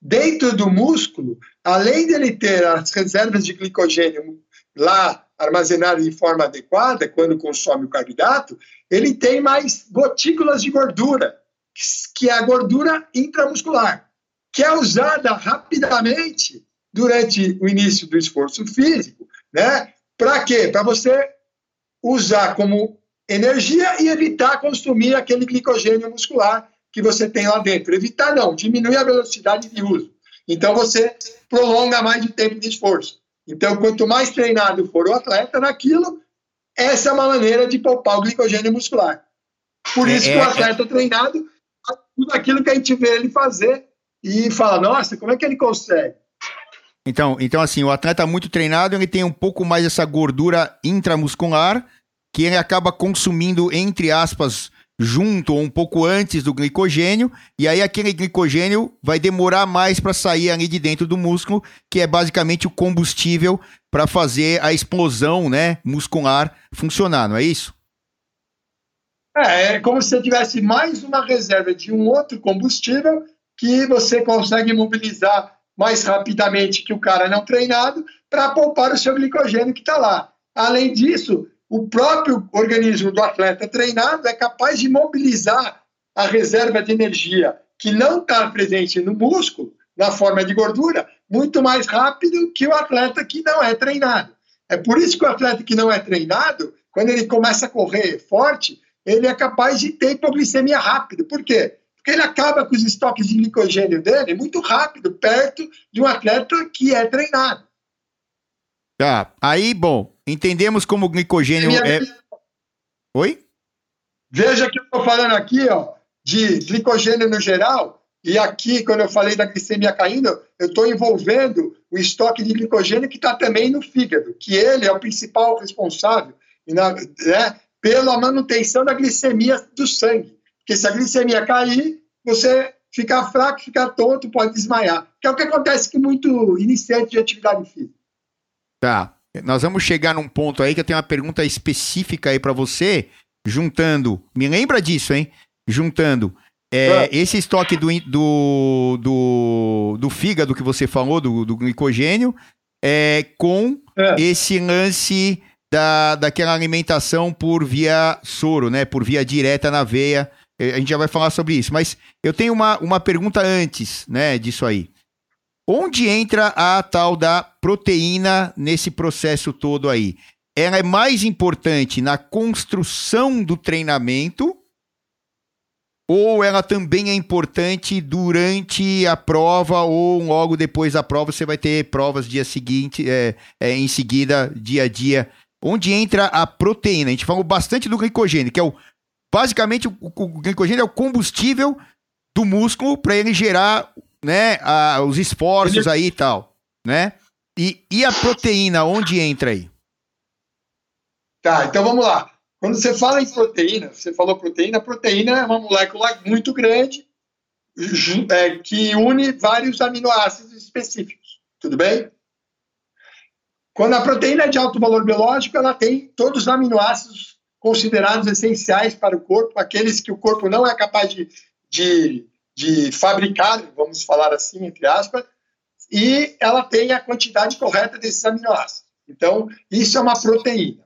dentro do músculo, além de ele ter as reservas de glicogênio lá armazenadas de forma adequada, quando consome o carboidrato, ele tem mais gotículas de gordura, que é a gordura intramuscular, que é usada rapidamente durante o início do esforço físico, né? Para quê? Para você usar como energia e evitar consumir aquele glicogênio muscular que você tem lá dentro. Evitar não, diminuir a velocidade de uso. Então você prolonga mais o tempo de esforço. Então, quanto mais treinado for o atleta naquilo, essa é uma maneira de poupar o glicogênio muscular. Por isso é, que o é, é. atleta é... treinado tudo aquilo que a gente vê ele fazer e fala, nossa, como é que ele consegue? Então, então, assim, o atleta muito treinado, ele tem um pouco mais essa gordura intramuscular, que ele acaba consumindo, entre aspas, junto ou um pouco antes do glicogênio, e aí aquele glicogênio vai demorar mais para sair ali de dentro do músculo, que é basicamente o combustível para fazer a explosão, né, muscular funcionar, não é isso? É, é como se você tivesse mais uma reserva de um outro combustível que você consegue mobilizar mais rapidamente que o cara não treinado para poupar o seu glicogênio que está lá. Além disso, o próprio organismo do atleta treinado é capaz de mobilizar a reserva de energia que não está presente no músculo, na forma de gordura, muito mais rápido que o atleta que não é treinado. É por isso que o atleta que não é treinado, quando ele começa a correr forte, ele é capaz de ter hipoglicemia rápido. Por quê? Porque ele acaba com os estoques de glicogênio dele muito rápido, perto de um atleta que é treinado. Tá. Aí, bom, entendemos como o glicogênio é. Oi? Veja que eu estou falando aqui, ó, de glicogênio no geral, e aqui, quando eu falei da glicemia caindo, eu estou envolvendo o estoque de glicogênio que está também no fígado, que ele é o principal responsável né, pela manutenção da glicemia do sangue. Porque se a glicemia cair, você fica fraco, fica tonto, pode desmaiar. Que é o que acontece com muito iniciante de atividade física. Tá. Nós vamos chegar num ponto aí que eu tenho uma pergunta específica aí para você, juntando. Me lembra disso, hein? Juntando é, é. esse estoque do, do, do, do, fígado que você falou, do, do glicogênio, é, com é. esse lance da, daquela alimentação por via soro, né? Por via direta na veia. É, a gente já vai falar sobre isso. Mas eu tenho uma, uma pergunta antes, né, disso aí. Onde entra a tal da proteína nesse processo todo aí? Ela é mais importante na construção do treinamento ou ela também é importante durante a prova ou logo depois da prova você vai ter provas dia seguinte, é, é, em seguida, dia a dia, onde entra a proteína. A gente falou bastante do glicogênio, que é o basicamente o, o glicogênio é o combustível do músculo para ele gerar né, a, os esforços aí e tal, né? E, e a proteína, onde entra aí? Tá, então vamos lá. Quando você fala em proteína, você falou proteína, proteína é uma molécula muito grande é, que une vários aminoácidos específicos, tudo bem? Quando a proteína é de alto valor biológico, ela tem todos os aminoácidos considerados essenciais para o corpo, aqueles que o corpo não é capaz de, de de fabricar, vamos falar assim, entre aspas, e ela tem a quantidade correta desses aminoácidos. Então, isso é uma proteína.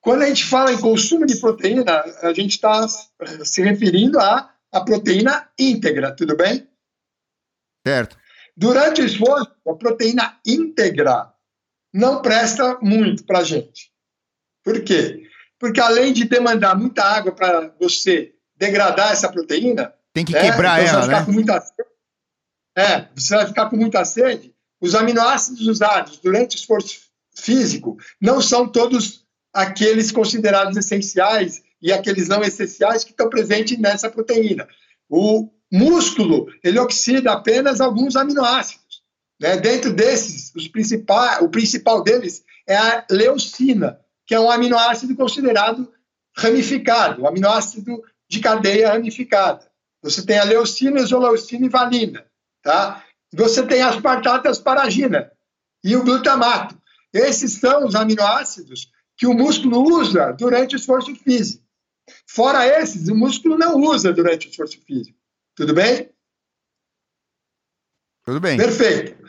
Quando a gente fala em consumo de proteína, a gente está se referindo à, à proteína íntegra, tudo bem? Certo. Durante o esforço, a proteína íntegra não presta muito para a gente. Por quê? Porque além de demandar muita água para você degradar essa proteína, tem que é, quebrar então ela, né? Muita... É, você vai ficar com muita sede. Os aminoácidos usados durante o esforço físico não são todos aqueles considerados essenciais e aqueles não essenciais que estão presentes nessa proteína. O músculo, ele oxida apenas alguns aminoácidos. Né? Dentro desses, os principais, o principal deles é a leucina, que é um aminoácido considerado ramificado, um aminoácido de cadeia ramificada. Você tem a leucina, isoleucina e valina, tá? Você tem as aspartato e asparagina e o glutamato. Esses são os aminoácidos que o músculo usa durante o esforço físico. Fora esses, o músculo não usa durante o esforço físico. Tudo bem? Tudo bem. Perfeito.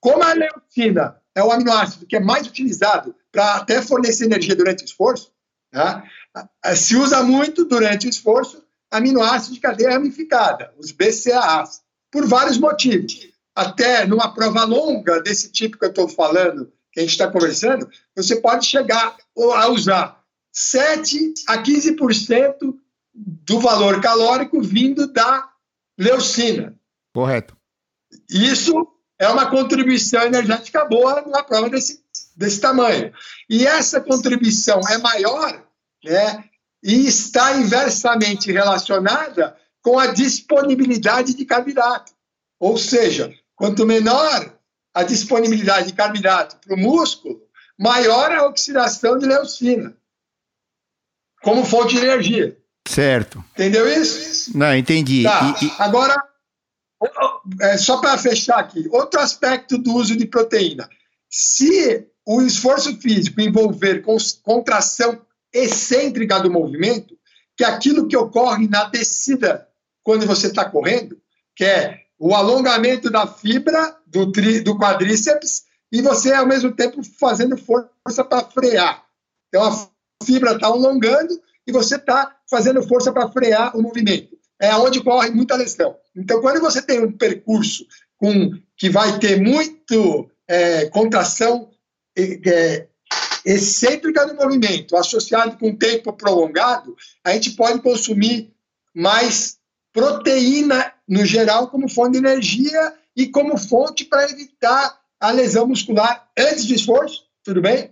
Como a leucina é o aminoácido que é mais utilizado para até fornecer energia durante o esforço, tá? se usa muito durante o esforço aminoácidos de cadeia ramificada, os BCAAs, por vários motivos. Até numa prova longa desse tipo que eu estou falando, que a gente está conversando, você pode chegar a usar 7 a 15% do valor calórico vindo da leucina. Correto. Isso é uma contribuição energética boa numa prova desse, desse tamanho. E essa contribuição é maior né, e está inversamente relacionada com a disponibilidade de carboidrato. Ou seja, quanto menor a disponibilidade de carboidrato para o músculo, maior a oxidação de leucina, como fonte de energia. Certo. Entendeu isso? Não, entendi. Tá. E, e... Agora, é, só para fechar aqui, outro aspecto do uso de proteína. Se o esforço físico envolver contração excêntrica do movimento, que é aquilo que ocorre na descida quando você está correndo, que é o alongamento da fibra do, tri, do quadríceps e você, ao mesmo tempo, fazendo força para frear. Então a fibra está alongando e você está fazendo força para frear o movimento. É onde corre muita lesão. Então, quando você tem um percurso com, que vai ter muito é, contração é, excêntrica do movimento, associado com tempo prolongado, a gente pode consumir mais proteína, no geral, como fonte de energia e como fonte para evitar a lesão muscular antes do esforço, tudo bem?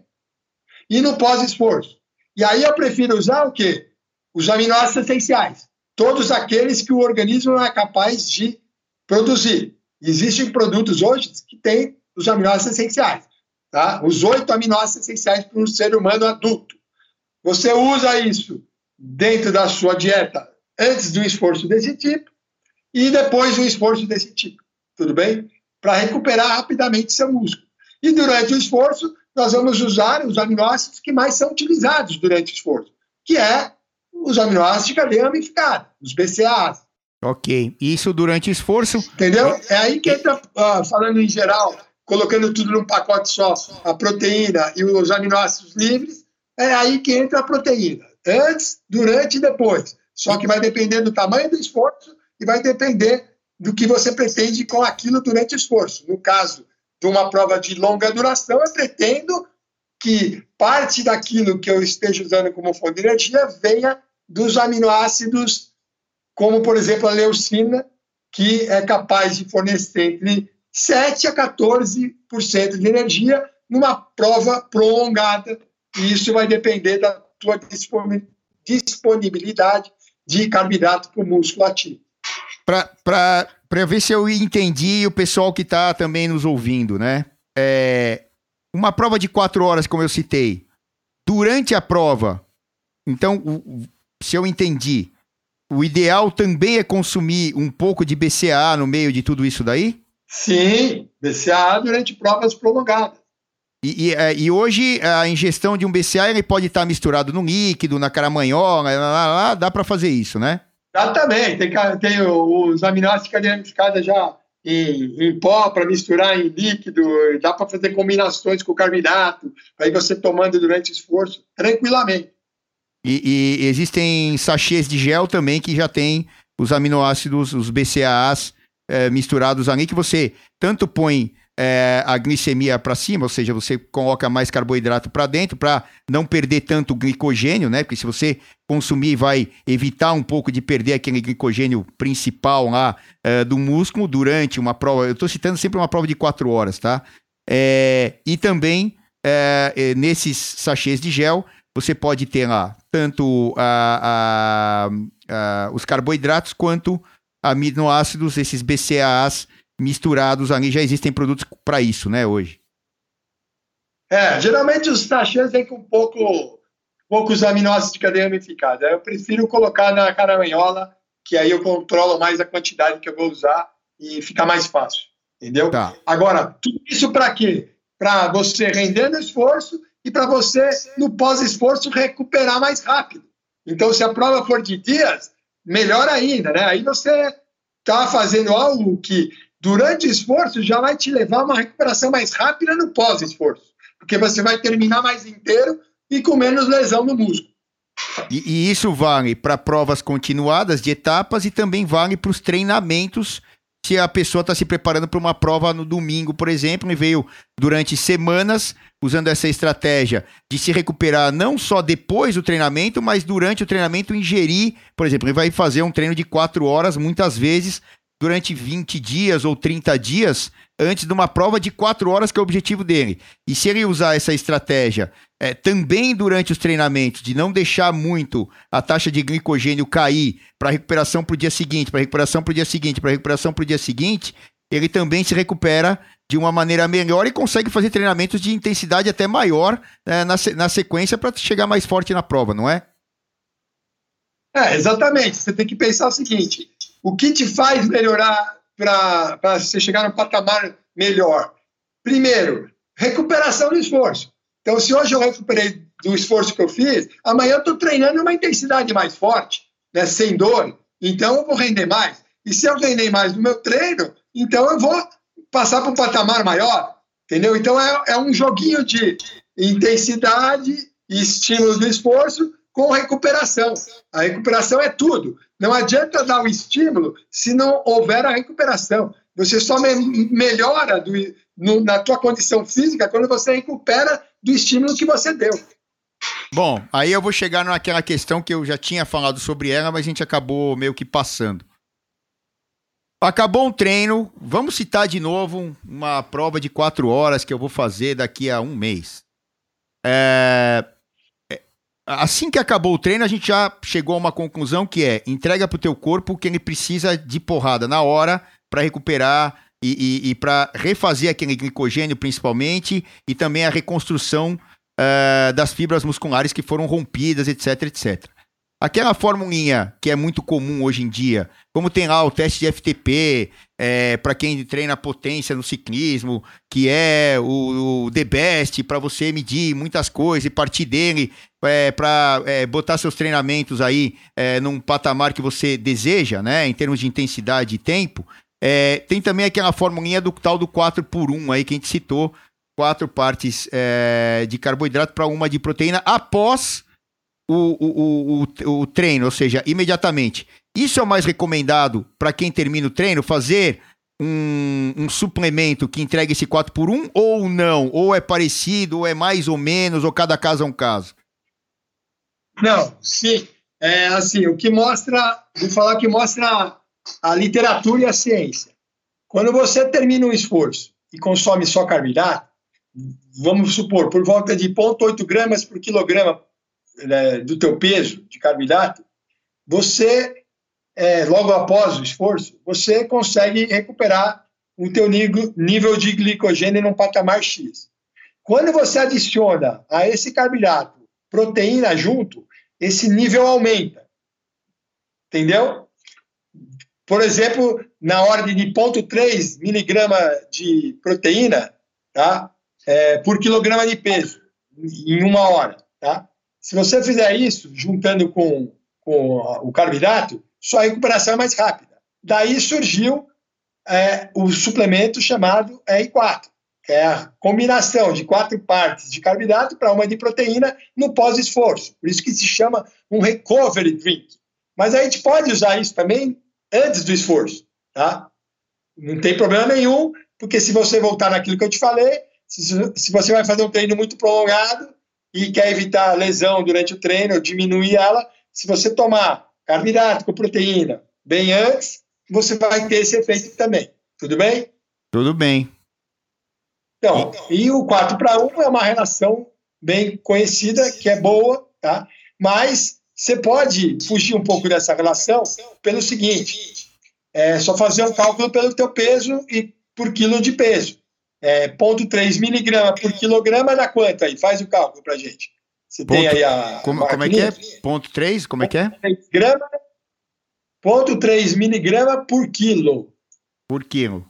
E no pós-esforço. E aí eu prefiro usar o quê? Os aminoácidos essenciais. Todos aqueles que o organismo não é capaz de produzir. Existem produtos hoje que têm os aminoácidos essenciais. Tá? Os oito aminoácidos essenciais para um ser humano adulto. Você usa isso dentro da sua dieta antes um esforço desse tipo e depois de um esforço desse tipo. Tudo bem? Para recuperar rapidamente seu músculo. E durante o esforço, nós vamos usar os aminoácidos que mais são utilizados durante o esforço, que é os aminoácidos de cadeia ramificada, os BCAAs. Ok. Isso durante esforço? Entendeu? É aí que entra, uh, falando em geral, colocando tudo num pacote só, a proteína e os aminoácidos livres, é aí que entra a proteína. Antes, durante e depois. Só que vai depender do tamanho do esforço e vai depender do que você pretende com aquilo durante o esforço. No caso de uma prova de longa duração, eu pretendo que parte daquilo que eu esteja usando como fonte de energia venha dos aminoácidos, como, por exemplo, a leucina, que é capaz de fornecer entre 7 a 14% de energia numa prova prolongada. E isso vai depender da tua disponibilidade de carboidrato para o músculo ativo. Para ver se eu entendi o pessoal que está também nos ouvindo, né? É, uma prova de quatro horas, como eu citei, durante a prova, então, se eu entendi, o ideal também é consumir um pouco de BCA no meio de tudo isso daí? Sim, BCAA durante provas prolongadas. E, e, é, e, hoje a ingestão de um BCA ele pode estar misturado no líquido, na caramanhola, lá, lá, lá dá para fazer isso, né? Dá também. Tem, tem os aminoácidos ramificada já em, em pó para misturar em líquido, dá para fazer combinações com carboidrato, aí você tomando durante o esforço, tranquilamente. E, e existem sachês de gel também que já tem os aminoácidos, os BCAAs, é, misturados ali que você tanto põe é, a glicemia para cima, ou seja, você coloca mais carboidrato para dentro para não perder tanto glicogênio, né? Porque se você consumir, vai evitar um pouco de perder aquele glicogênio principal lá é, do músculo durante uma prova. Eu estou citando sempre uma prova de quatro horas, tá? E também nesses sachês de gel você pode ter lá tanto a, a, a, os carboidratos quanto aminoácidos, esses BCAAs misturados ali, já existem produtos para isso, né, hoje? É, geralmente os sachês vêm com pouco, poucos aminoácidos de cadeia ramificada. Eu prefiro colocar na caramanhola, que aí eu controlo mais a quantidade que eu vou usar e fica mais fácil, entendeu? Tá. Agora, tudo isso para quê? Para você render no esforço e para você, no pós-esforço, recuperar mais rápido. Então, se a prova for de dias, melhor ainda, né? Aí você está fazendo algo que, durante o esforço, já vai te levar a uma recuperação mais rápida no pós-esforço, porque você vai terminar mais inteiro e com menos lesão no músculo. E, e isso vale para provas continuadas de etapas e também vale para os treinamentos se a pessoa está se preparando para uma prova no domingo, por exemplo, e veio durante semanas usando essa estratégia de se recuperar não só depois do treinamento, mas durante o treinamento ingerir, por exemplo, ele vai fazer um treino de quatro horas, muitas vezes durante 20 dias ou 30 dias antes de uma prova de quatro horas, que é o objetivo dele. E se ele usar essa estratégia é, também durante os treinamentos, de não deixar muito a taxa de glicogênio cair para recuperação para o dia seguinte, para recuperação para o dia seguinte, para recuperação para o dia seguinte, ele também se recupera de uma maneira melhor e consegue fazer treinamentos de intensidade até maior é, na, na sequência para chegar mais forte na prova, não é? É, exatamente. Você tem que pensar o seguinte: o que te faz melhorar para você chegar no patamar melhor? Primeiro, recuperação do esforço. Então, se hoje eu recuperei do esforço que eu fiz, amanhã eu estou treinando uma intensidade mais forte, né, sem dor. Então, eu vou render mais. E se eu render mais no meu treino, então eu vou passar para um patamar maior, entendeu? Então, é, é um joguinho de intensidade e estímulo do esforço com recuperação. A recuperação é tudo. Não adianta dar o estímulo se não houver a recuperação. Você só me melhora do, no, na tua condição física quando você recupera do estímulo que você deu. Bom, aí eu vou chegar naquela questão que eu já tinha falado sobre ela, mas a gente acabou meio que passando. Acabou um treino, vamos citar de novo uma prova de quatro horas que eu vou fazer daqui a um mês. É... assim que acabou o treino, a gente já chegou a uma conclusão que é entrega para o teu corpo que ele precisa de porrada na hora para recuperar e, e, e para refazer aquele glicogênio principalmente e também a reconstrução uh, das fibras musculares que foram rompidas, etc, etc. Aquela formulinha que é muito comum hoje em dia, como tem lá o teste de FTP, é, para quem treina potência no ciclismo, que é o, o The Best, para você medir muitas coisas e partir dele é, para é, botar seus treinamentos aí é, num patamar que você deseja, né, em termos de intensidade e tempo. É, tem também aquela formulinha do tal do 4 por 1 aí que a gente citou, quatro partes é, de carboidrato para uma de proteína após o, o, o, o, treino, ou seja, imediatamente. Isso é o mais recomendado para quem termina o treino, fazer um, um, suplemento que entregue esse 4 por 1 ou não? Ou é parecido, ou é mais ou menos, ou cada caso é um caso? Não, sim. É assim, o que mostra, vou falar que mostra a literatura e a ciência. Quando você termina um esforço e consome só carboidrato, vamos supor, por volta de 0,8 gramas por quilograma né, do teu peso de carboidrato, você, é, logo após o esforço, você consegue recuperar o teu nível de glicogênio num patamar X. Quando você adiciona a esse carboidrato proteína junto, esse nível aumenta. Entendeu? Por exemplo, na ordem de 0,3 miligrama de proteína, tá? É, por quilograma de peso, em uma hora, tá? Se você fizer isso, juntando com, com o carboidrato, sua recuperação é mais rápida. Daí surgiu é, o suplemento chamado R4, que é a combinação de quatro partes de carboidrato para uma de proteína no pós-esforço. Por isso que se chama um recovery drink. Mas a gente pode usar isso também antes do esforço, tá? Não tem problema nenhum, porque se você voltar naquilo que eu te falei, se, você vai fazer um treino muito prolongado e quer evitar lesão durante o treino, diminuir ela, se você tomar carboidrato com proteína bem antes, você vai ter esse efeito também. Tudo bem? Tudo bem. Então, e o 4 para 1 é uma relação bem conhecida, que é boa, tá? Mas você pode fugir um pouco dessa relação pelo seguinte: é só fazer um cálculo pelo teu peso e por quilo de peso. É, 0,3 miligrama por quilograma dá quanto aí? Faz o cálculo para gente. Você ponto, tem aí a. Como, como é que é? Ponto 3? Como é que é? Grama, ponto 3 miligrama por quilo. Por quilo.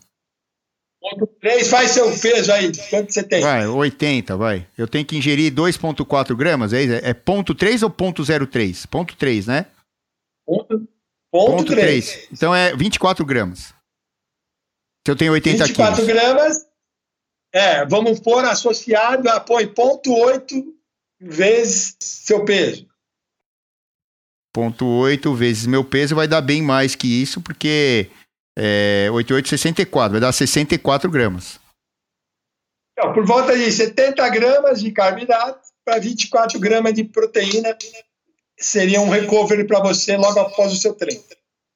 Ponto 3, faz seu peso aí. Quanto você tem? Vai, 80, vai. Eu tenho que ingerir 2,4 gramas, é isso? É ponto 3 ou ponto 03? Ponto 3, né? Ponto, ponto, ponto 3. 3. Então é 24 gramas. Se eu tenho 80 24 quilos. 24 gramas, é, vamos pôr associado a põe ponto 8 vezes seu peso. Ponto 8 vezes meu peso vai dar bem mais que isso, porque é, 8864, vai dar 64 gramas. Então, por volta de 70 gramas de carboidrato para 24 gramas de proteína seria um recovery para você logo após o seu treino.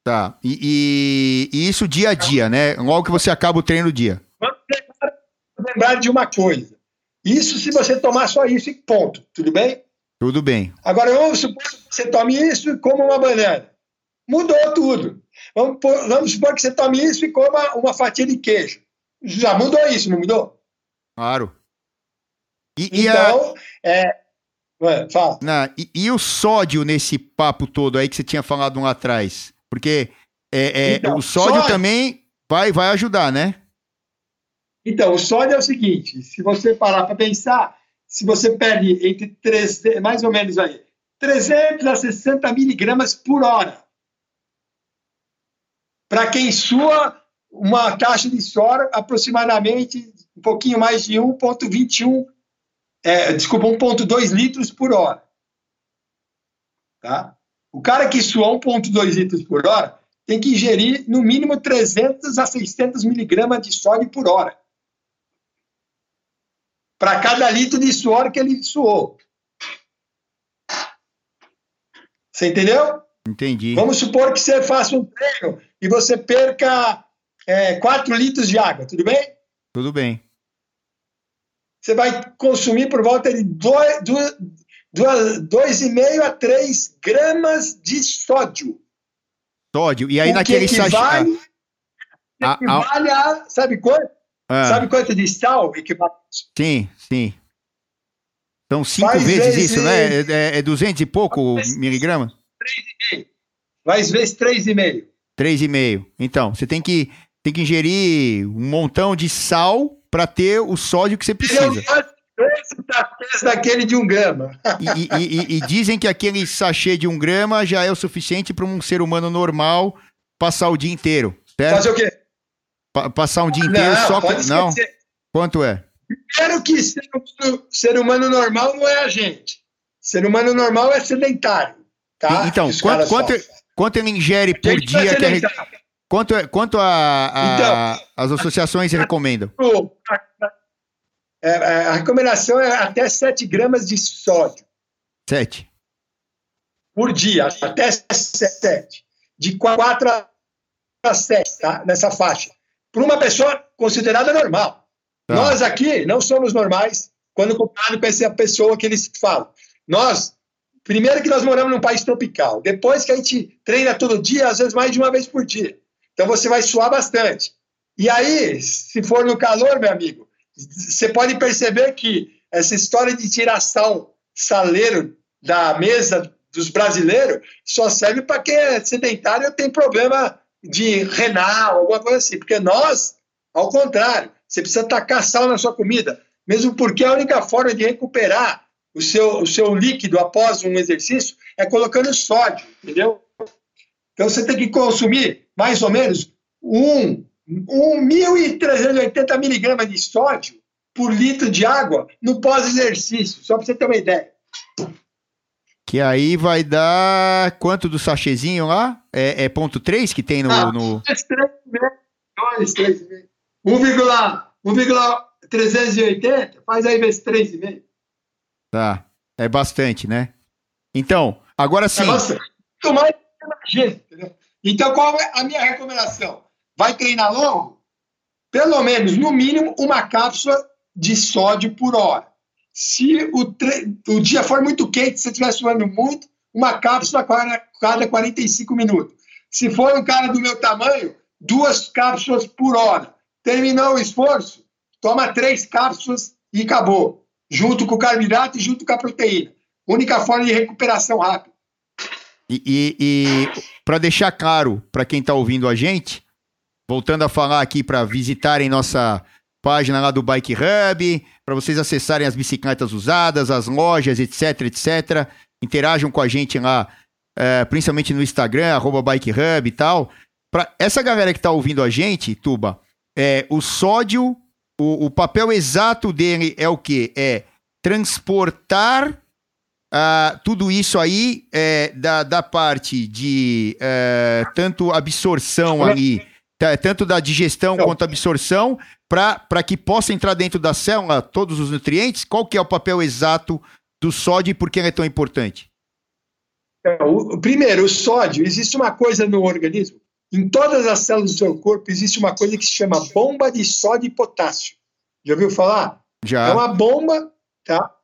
Tá, e, e, e, isso dia a dia, né? Logo que você acaba o treino do dia. Vamos lembrar de uma coisa. Isso se você tomar só isso e ponto, tudo bem? Tudo bem. Agora, vamos supor que você tome isso e coma uma banana. Mudou tudo. Vamos, vamos supor que você tome isso e coma uma fatia de queijo. Já mudou isso, não mudou? Claro. E, e então, a... é... Ué, fala. Não, e, e, o sódio nesse papo todo aí que você tinha falado lá atrás? Porque é, é então, o sódio, sódio, também vai, vai ajudar, né? Então, o sódio é o seguinte: se você parar para pensar, se você perde entre 3, mais ou menos aí, 300 a 60 miligramas por hora para quem sua, uma taxa de suor aproximadamente um pouquinho mais de 1,21 é, desculpa, 1,2 litros por hora. Tá? O cara que sua 1,2 litros por hora tem que ingerir no mínimo 300 a 600 miligramas de sódio por hora. Para cada litro de suor que ele suou. Você entendeu? Entendi. Vamos supor que você faça um treino e você perca é, 4 litros de água, tudo bem? Tudo bem. Você vai consumir por volta de 2,5 a 3 gramas de sódio. Sódio. E aí o naquele que equivale, Ah, equivale a, sabe quanto? Ah, Sabe quanto de sal equivale? Sim, sim. São cinco Faz vezes vezes- isso, né? É, é 200 e pouco miligramas? 3,5. Vai vezes 3,5. 3,5. Então, você tem que, tem que ingerir um montão de sal para ter o sódio que você é precisa. peça daquele de um grama. E, e- e- e dizem que aquele sachê de um grama já é o suficiente para um ser humano normal passar o dia inteiro, certo? Fazer o quê? Pa- passar um dia inteiro Não, só com... Não? Quanto é? Primeiro que ser humano, ser humano normal não é a gente. Ser humano normal é sedentário. Tá? Então, quanto- quanto-. Quanto ele ingere por é dia? que a re- sedentário. Quanto, é- quanto a, a- Então. as associações recomendam? É, é, a recomendação é até 7 gramas de sódio Sete. por dia, até 7. De 4 a 7, tá? Nessa faixa. Para uma pessoa considerada normal. Tá. Nós aqui não somos normais quando comparado com essa pessoa que eles falam. Nós, primeiro que nós moramos num país tropical, depois que a gente treina todo dia, às vezes mais de uma vez por dia. Então você vai suar bastante. E aí, se for no calor, meu amigo, você pode perceber que essa história de tirar sal saleiro da mesa dos brasileiros só serve para quem é sedentário tem problema de renal, alguma coisa assim. Porque nós, ao contrário, você precisa tacar sal na sua comida, mesmo porque a única forma de recuperar o seu, o seu líquido após um exercício é colocando sódio, entendeu? Então você tem que consumir mais ou menos um, um 1.380 miligramas de sódio por litro de água no pós-exercício, só para você ter uma ideia. Que aí vai dar quanto do sachêzinho lá? É, é ponto 3 que tem no, Ah. no- 1,380, faz aí vezes 3,5. Tá. É bastante, né? Então, agora sim. É bastante. Mais do que imagina, entendeu? Então, qual é a minha recomendação? Vai treinar longo? Pelo menos, no mínimo, uma cápsula de sódio por hora. Se o, tre- o dia for muito quente, se você estiver suando muito, uma cápsula a cada, cada 45 minutos. Se for um cara do meu tamanho, duas cápsulas por hora. Terminou o esforço, toma três cápsulas e acabou. Junto com o carboidrato e junto com a proteína. Única forma de recuperação rápida. E, e, e para deixar claro para quem está ouvindo a gente, voltando a falar aqui para visitarem nossa página lá do Bike Hub, para vocês acessarem as bicicletas usadas, as lojas, etc, etc. Interajam com a gente lá, eh, principalmente no Instagram, arroba Bike Hub e tal. Para essa galera que está ouvindo a gente, Tuba, é, o sódio, o, o papel exato dele é o quê? É transportar ah, tudo isso aí é, da, da parte de é, tanto absorção ali, tá, tanto da digestão Então. quanto absorção, para que possa entrar dentro da célula todos os nutrientes? Qual que é o papel exato do sódio e por que ele é tão importante? Então, o- primeiro, o sódio, existe uma coisa no organismo, em todas as células do seu corpo, existe uma coisa que se chama bomba de sódio e potássio. Já ouviu falar? Já. É uma bomba, tá?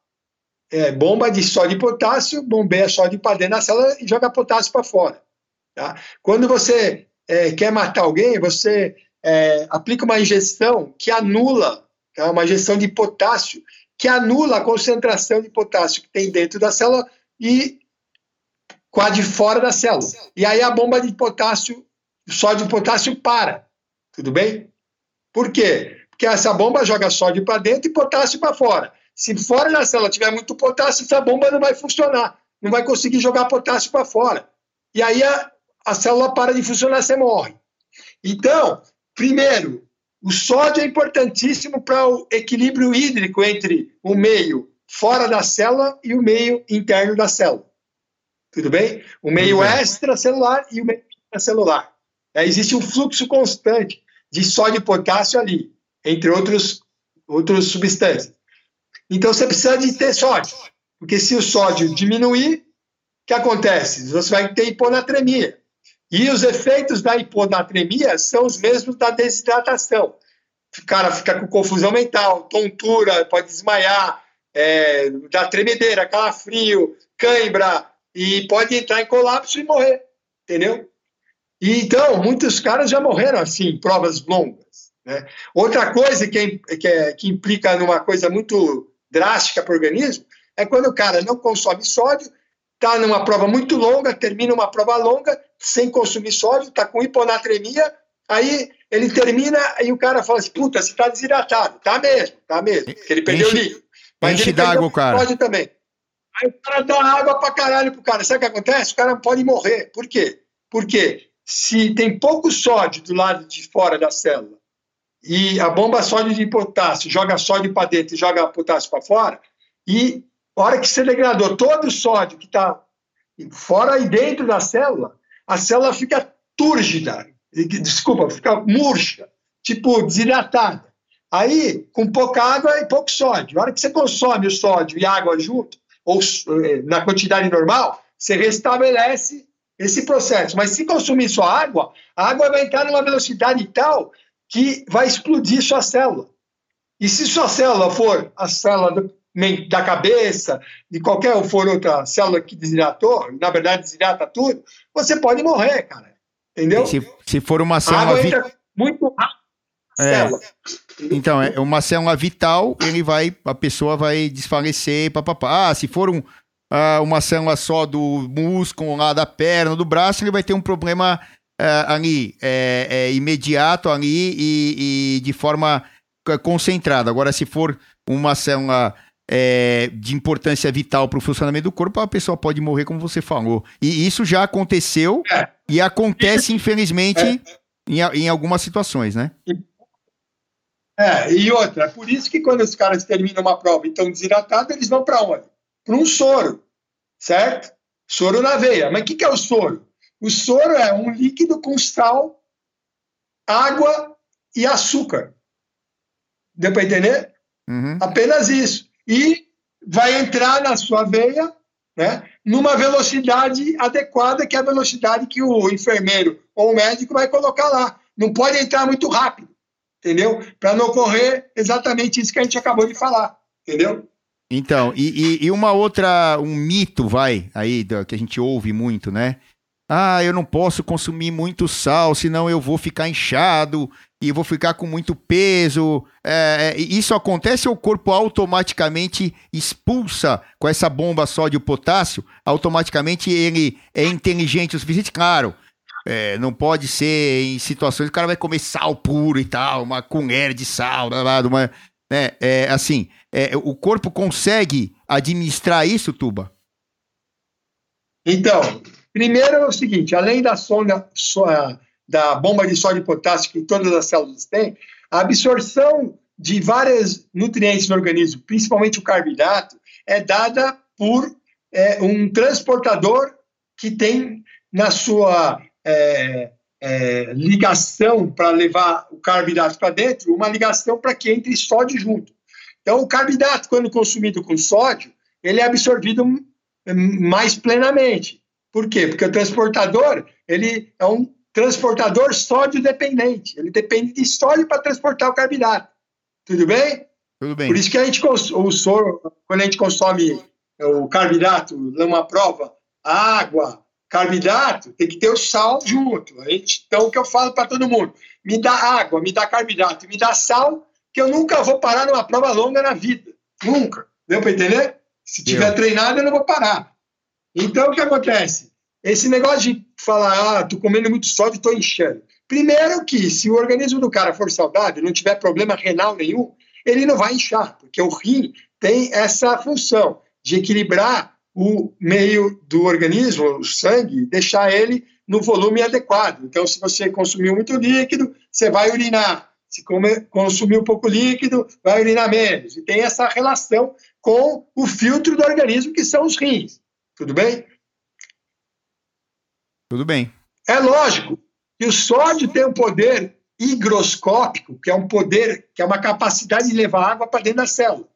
É, bomba de sódio e potássio, bombeia sódio para dentro da célula e joga potássio para fora. Tá? Quando você é, quer matar alguém, você é, aplica uma injeção que anula, tá? uma injeção de potássio, que anula a concentração de potássio que tem dentro da célula e de fora da célula. E aí a bomba de potássio, sódio e potássio para. Tudo bem? Por quê? Porque essa bomba joga sódio para dentro e potássio para fora. Se fora da célula tiver muito potássio, essa bomba não vai funcionar. Não vai conseguir jogar potássio para fora. E aí a, a célula para de funcionar, você morre. Então, primeiro, o sódio é importantíssimo para o equilíbrio hídrico entre o meio fora da célula e o meio interno da célula. Tudo bem? O meio extracelular e o meio intracelular. É, existe um fluxo constante de sódio e potássio ali, entre outros, outras substâncias. Então você precisa de ter sódio, porque se o sódio diminuir, o que acontece? Você vai ter hiponatremia. E os efeitos da hiponatremia são os mesmos da desidratação. O cara fica com confusão mental, tontura, pode desmaiar, é, dá tremedeira, calafrio, cãibra, e pode entrar em colapso e morrer, entendeu? E, então, muitos caras já morreram assim, em provas longas. Né? Outra coisa que, é, que, é, que implica numa coisa muito drástica para o organismo é quando o cara não consome sódio, está numa prova muito longa, termina uma prova longa, sem consumir sódio, está com hiponatremia, aí ele termina e o cara fala assim, puta, você está desidratado. Tá mesmo, tá mesmo, porque ele perdeu enche, líquido. Mas enche d'água o cara. Sódio também. Aí o cara dá água pra caralho pro cara. Sabe o que acontece? O cara pode morrer. Por quê? Porque se tem pouco sódio do lado de fora da célula e a bomba sódio de potássio joga sódio para dentro e joga potássio para fora, e a hora que você degradou todo o sódio que está fora e dentro da célula, a célula fica túrgida, desculpa, fica murcha, tipo desidratada. Aí, com pouca água e pouco sódio. A hora que você consome o sódio e água junto, ou eh, na quantidade normal, você restabelece esse processo. Mas se consumir só água, a água vai entrar numa velocidade tal que vai explodir sua célula. E se sua célula for a célula do, da cabeça, de qualquer for outra célula que desidratou, na verdade desidrata tudo, você pode morrer, cara. Entendeu? Se, se for uma célula. A água entra muito rápido. É. Célula. Então, é uma célula vital, ele vai, a pessoa vai desfalecer, papapá. Ah, se for um, uh, uma célula só do músculo lá da perna, do braço, ele vai ter um problema uh, ali é, é, imediato ali e, e, de forma concentrada. Agora, se for uma célula é, de importância vital para o funcionamento do corpo, a pessoa pode morrer, como você falou. E isso já aconteceu é. e acontece, infelizmente, é. em, em algumas situações, né? É, e outra, é por isso que quando os caras terminam uma prova e estão desidratados, eles vão para onde? Para um soro, certo? Soro na veia. Mas o que, que é o soro? O soro é um líquido com sal, água e açúcar. Deu para entender? Uhum. Apenas isso. E vai entrar na sua veia né, numa velocidade adequada, que é a velocidade que o enfermeiro ou o médico vai colocar lá. Não pode entrar muito rápido, entendeu? Para não ocorrer exatamente isso que a gente acabou de falar, entendeu? Então, e, e, e, uma outra, um mito, vai, aí, que a gente ouve muito, né? Ah, eu não posso consumir muito sal, senão eu vou ficar inchado e vou ficar com muito peso. É, é isso acontece ou o corpo automaticamente expulsa com essa bomba sódio-potássio? Automaticamente ele é inteligente o suficiente? Claro, é, não pode ser em situações que o cara vai comer sal puro e tal, uma colher de sal, uma, né? É, assim, é, o corpo consegue administrar isso, Tuba? Então, primeiro é o seguinte: além da sonda da bomba de sódio e potássio que todas as células têm, a absorção de vários nutrientes no organismo, principalmente o carboidrato, é dada por é, um transportador que tem na sua é, é, ligação para levar o carboidrato para dentro, uma ligação para que entre sódio junto. Então, o carboidrato, quando consumido com sódio, ele é absorvido mais plenamente. Por quê? Porque o transportador, ele é um transportador sódio dependente. Ele depende de sódio para transportar o carboidrato. Tudo bem? Tudo bem. Por isso que a gente o soro, quando a gente consome o carboidrato numa prova, água, carboidrato, tem que ter o sal junto. Então, o que eu falo para todo mundo? Me dá água, me dá carboidrato, me dá sal, que eu nunca vou parar numa prova longa na vida. Nunca. Deu para entender? Se tiver treinado, eu não vou parar. Então, o que acontece? Esse negócio de falar, ah, tô comendo muito sódio, estou inchando. Primeiro que, se o organismo do cara for saudável, não tiver problema renal nenhum, ele não vai inchar, porque o rim tem essa função de equilibrar o meio do organismo, o sangue, deixar ele no volume adequado. Então, se você consumiu muito líquido, você vai urinar. Se comer, consumir um pouco líquido, vai urinar menos. E tem essa relação com o filtro do organismo, que são os rins. Tudo bem? Tudo bem. É lógico que o sódio tem um poder higroscópico, que é um poder, que é uma capacidade de levar água para dentro da célula.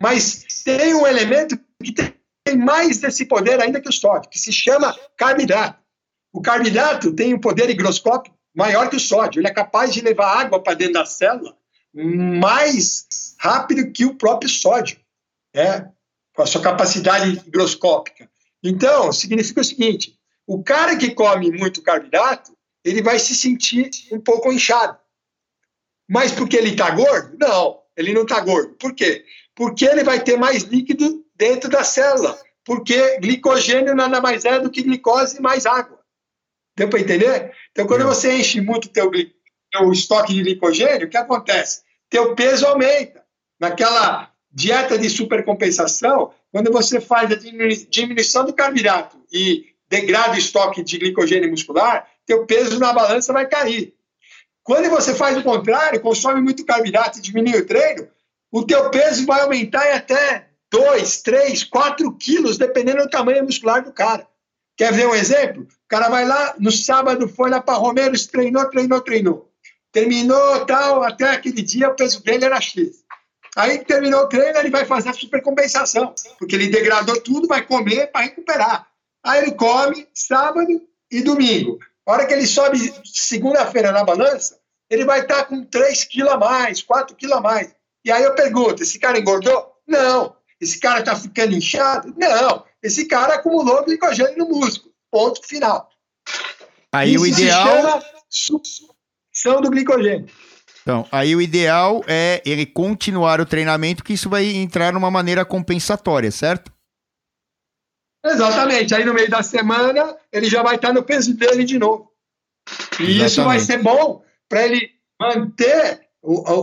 Mas tem um elemento que tem mais desse poder ainda que o sódio, que se chama carboidrato. O carboidrato tem um poder higroscópico maior que o sódio. Ele é capaz de levar água para dentro da célula mais rápido que o próprio sódio, né? com a sua capacidade higroscópica. Então, significa o seguinte: o cara que come muito carboidrato, ele vai se sentir um pouco inchado. Mas porque ele está gordo? Não, ele não está gordo. Por quê? Porque ele vai ter mais líquido dentro da célula. Porque glicogênio nada mais é do que glicose mais água. Deu para entender? Então, quando você enche muito teu, teu estoque de glicogênio, o que acontece? Teu peso aumenta. Naquela dieta de supercompensação, quando você faz a diminuição do carboidrato e degrada o estoque de glicogênio muscular, teu peso na balança vai cair. Quando você faz o contrário, consome muito carboidrato e diminui o treino, o teu peso vai aumentar em até 2, 3, 4 quilos, dependendo do tamanho muscular do cara. Quer ver um exemplo? O cara vai lá, no sábado foi lá para Romeiros, treinou, treinou, treinou. Terminou tal, até aquele dia o peso dele era X. Aí terminou o treino, ele vai fazer a supercompensação, porque ele degradou tudo, vai comer para recuperar. Aí ele come sábado e domingo. A hora que ele sobe segunda-feira na balança, ele vai estar com 3 quilos a mais, 4 quilos a mais. E aí eu pergunto, esse cara engordou? Não. Esse cara está ficando inchado? Não. Esse cara acumulou glicogênio no músculo. Ponto final. Aí Isso o ideal. Substituição do glicogênio. Então, aí o ideal é ele continuar o treinamento, que isso vai entrar numa maneira compensatória, certo? Exatamente. Aí no meio da semana ele já vai estar no peso dele de novo. E Exatamente. isso vai ser bom para ele manter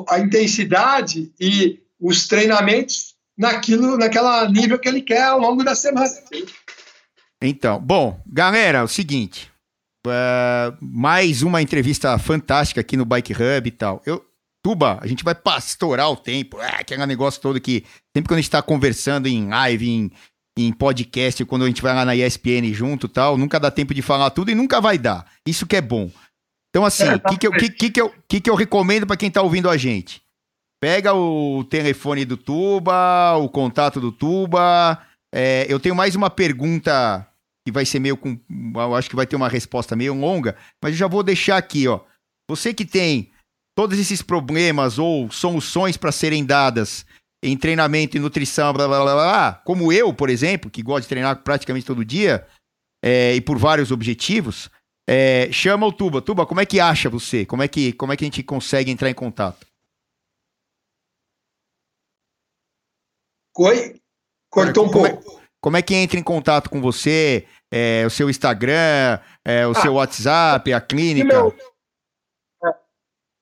a intensidade e os treinamentos naquilo, naquela nível que ele quer ao longo da semana. Então, bom, galera, é o seguinte. Uh, mais uma entrevista fantástica aqui no Bike Hub e tal. Eu, Tuba, a gente vai pastorar o tempo, é, aquele negócio todo que sempre quando a gente está conversando em live, em, em podcast, quando a gente vai lá na ESPN junto tal, nunca dá tempo de falar tudo e nunca vai dar. Isso que é bom. Então, assim, o é, que, que, eu, que, que, que, eu, que, que eu recomendo para quem está ouvindo a gente? Pega o telefone do Tuba, o contato do Tuba. É, eu tenho mais uma pergunta que vai ser meio com. Eu acho que vai ter uma resposta meio longa, mas eu já vou deixar aqui, ó. Você que tem todos esses problemas ou soluções para serem dadas em treinamento e nutrição, blá, blá, blá, blá, como eu, por exemplo, que gosto de treinar praticamente todo dia, é, e por vários objetivos, é, chama o Tuba. Tuba, como é que acha você? Como é que, como é que a gente consegue entrar em contato? Oi? Cortou um como é, pouco. É, como é que entra em contato com você? É, o seu Instagram, é, o ah, seu WhatsApp, a clínica? Meu,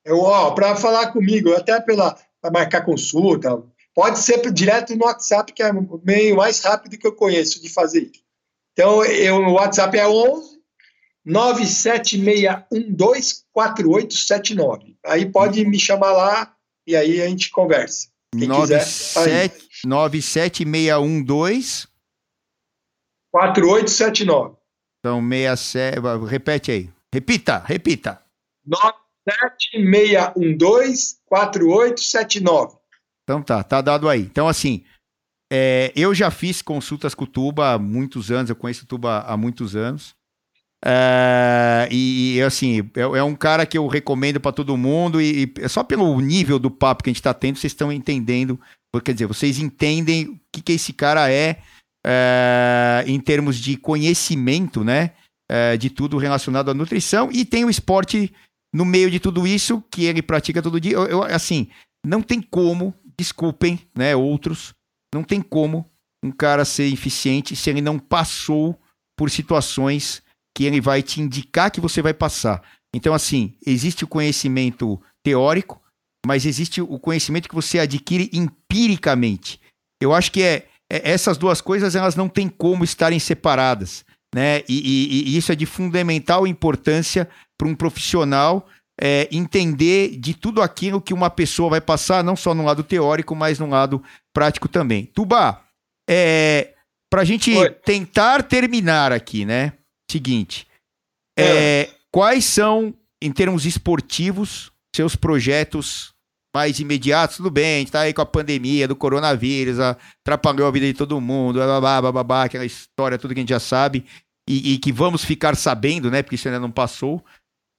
eu, ó, para falar comigo, até pela para marcar consulta, Pode ser direto no WhatsApp, que é o meio mais rápido que eu conheço de fazer isso. Então, eu, o WhatsApp é 11 976124879. Aí pode me chamar lá e aí a gente conversa. Quem 97, quiser, 97612 4879. Então, 67, repete aí. Repita, repita. 97612 4879. Então tá, tá dado aí. Então, assim, é, eu já fiz consultas com o Tuba há muitos anos, eu conheço o Tuba há muitos anos. É, e, assim, é, é, um cara que eu recomendo para todo mundo, e, e, só pelo nível do papo que a gente está tendo, vocês estão entendendo, quer dizer, vocês entendem o que, que esse cara é, é em termos de conhecimento, né? É, de tudo relacionado à nutrição, e tem o esporte no meio de tudo isso que ele pratica todo dia. Eu, eu assim, não tem como desculpem, né, outros, não tem como um cara ser eficiente se ele não passou por situações que ele vai te indicar que você vai passar. Então, assim, existe o conhecimento teórico, mas existe o conhecimento que você adquire empiricamente. Eu acho que é, é essas duas coisas elas não têm como estarem separadas, né? E, e, e isso é de fundamental importância para um profissional é, entender de tudo aquilo que uma pessoa vai passar, não só no lado teórico, mas no lado prático também. Tuba, é, para a gente Oi. tentar terminar aqui, né? Seguinte, é. é. quais são, em termos esportivos, seus projetos mais imediatos? Tudo bem, a gente tá aí com a pandemia do coronavírus, atrapalhou a vida de todo mundo, blá, blá, aquela história, tudo que a gente já sabe, e, e que vamos ficar sabendo, né? Porque isso ainda não passou.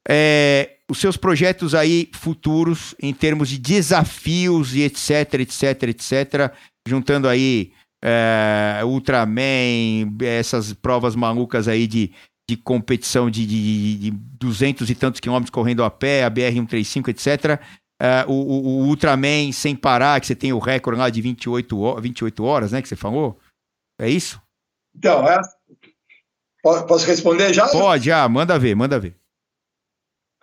É, os seus projetos aí futuros em termos de desafios e etc, etc, etc, juntando aí é, Ultraman, essas provas malucas aí de, de competição de, de, de 200 e tantos quilômetros correndo a pé, a BR-135, etc. É, o, o, o, Ultraman sem parar, que você tem o recorde lá de 28, 28 horas, né, que você falou? É isso? Então, é... posso responder já? Pode, já, manda ver, manda ver.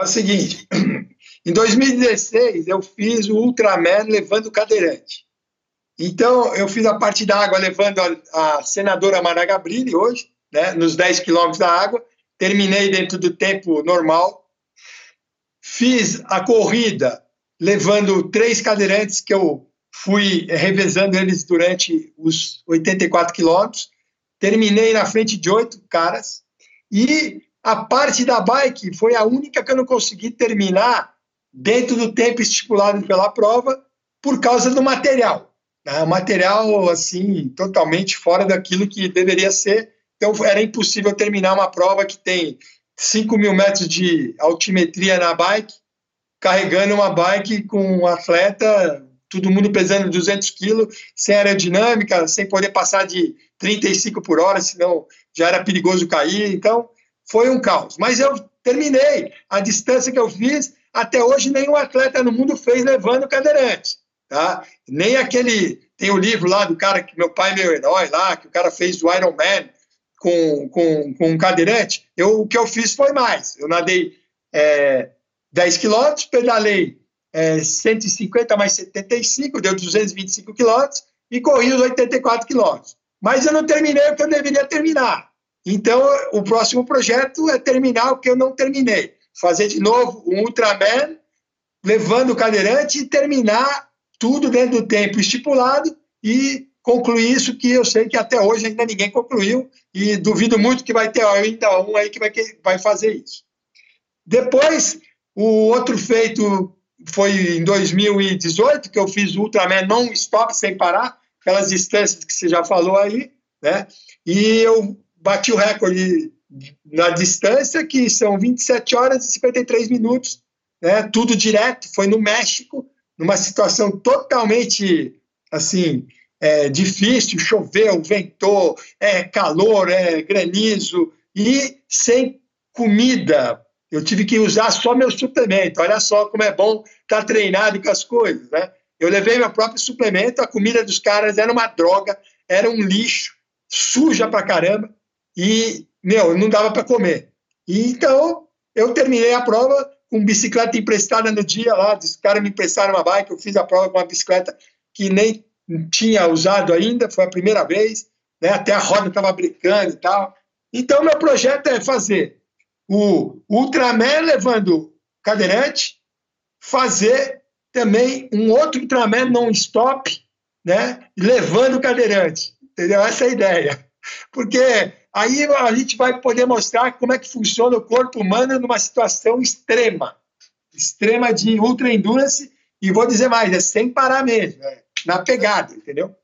É o seguinte, em 2016 eu fiz o Ultraman levando cadeirante. Então eu fiz a parte da água levando a, a senadora Mara Gabrilli hoje, né, nos 10 quilômetros da água. Terminei dentro do tempo normal. Fiz a corrida levando três cadeirantes que eu fui revezando eles durante os 84 quilômetros. Terminei na frente de oito caras. E a parte da bike foi a única que eu não consegui terminar dentro do tempo estipulado pela prova por causa do material. Né? Material, assim, totalmente fora daquilo que deveria ser. Então, era impossível terminar uma prova que tem 5 mil metros de altimetria na bike, carregando uma bike com um atleta, todo mundo pesando 200 quilos, sem aerodinâmica, sem poder passar de 35 por hora, senão já era perigoso cair. Então, foi um caos. Mas eu terminei a distância que eu fiz. Até hoje, nenhum atleta no mundo fez levando cadeirante. Tá? Nem aquele. Tem o livro lá do cara que meu pai é meu herói lá, que o cara fez o Iron Man com, com, com um cadeirante. Eu, o que eu fiz foi mais. Eu nadei é, 10 quilômetros, pedalei é, 150 mais 75, deu 225 quilômetros, e corri os 84 quilômetros. Mas eu não terminei o que eu deveria terminar. Então, o próximo projeto é terminar o que eu não terminei. Fazer de novo um Ultraman, levando o cadeirante e terminar tudo dentro do tempo estipulado e concluir isso que eu sei que até hoje ainda ninguém concluiu e duvido muito que vai ter ainda um aí que vai, que vai fazer isso. Depois, o outro feito foi em 2018, que eu fiz Ultraman non-stop, sem parar, aquelas distâncias que você já falou aí, né? E eu bati o recorde na distância, que são 27 horas e 53 minutos, né? tudo direto, foi no México, numa situação totalmente, assim, é, difícil, choveu, ventou, é calor, é granizo, e sem comida, eu tive que usar só meu suplemento, olha só como é bom estar tá treinado com as coisas, né? Eu levei meu próprio suplemento, a comida dos caras era uma droga, era um lixo, suja pra caramba, e, meu, não dava para comer. E, então, eu terminei a prova com bicicleta emprestada no dia lá, os caras me emprestaram uma bike, eu fiz a prova com uma bicicleta que nem tinha usado ainda, foi a primeira vez, né? até a roda estava brincando e tal. Então, meu projeto é fazer o Ultraman levando cadeirante, fazer também um outro Ultraman non-stop, né? levando cadeirante. Entendeu? Essa é a ideia. Porque Aí a gente vai poder mostrar como é que funciona o corpo humano numa situação extrema, extrema de ultra endurance, e vou dizer mais, é sem parar mesmo, é na pegada, entendeu?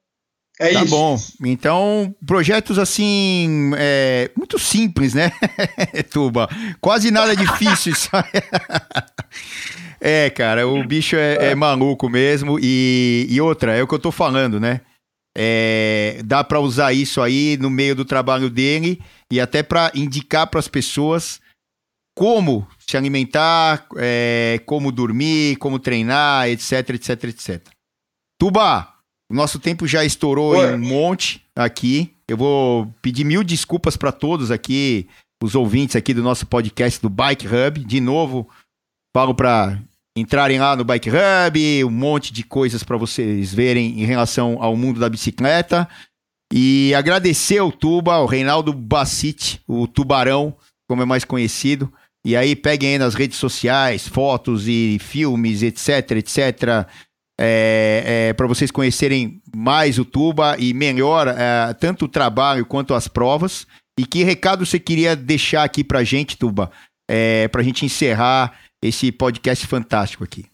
É tá isso. bom. Então, projetos assim, é, muito simples, né, Tuba? Quase nada difícil. é, cara, o bicho é, é maluco mesmo. E, e outra, é o que eu tô falando, né? É, dá para usar isso aí no meio do trabalho dele e até para indicar para as pessoas como se alimentar, é, como dormir, como treinar, etc, etc, etc. Tuba, nosso tempo já estourou em um monte aqui. Eu vou pedir mil desculpas para todos aqui, os ouvintes aqui do nosso podcast do Bike Hub. De novo, falo para entrarem lá no Bike Hub, um monte de coisas para vocês verem em relação ao mundo da bicicleta. E agradecer ao Tuba, ao Reinaldo Bacite, o Tubarão, como é mais conhecido, E aí peguem aí nas redes sociais fotos e filmes, etc, etc. É, é, para vocês conhecerem mais o Tuba e melhor é, tanto o trabalho quanto as provas. E que recado você queria deixar aqui pra gente, Tuba, é, pra gente encerrar esse podcast fantástico aqui?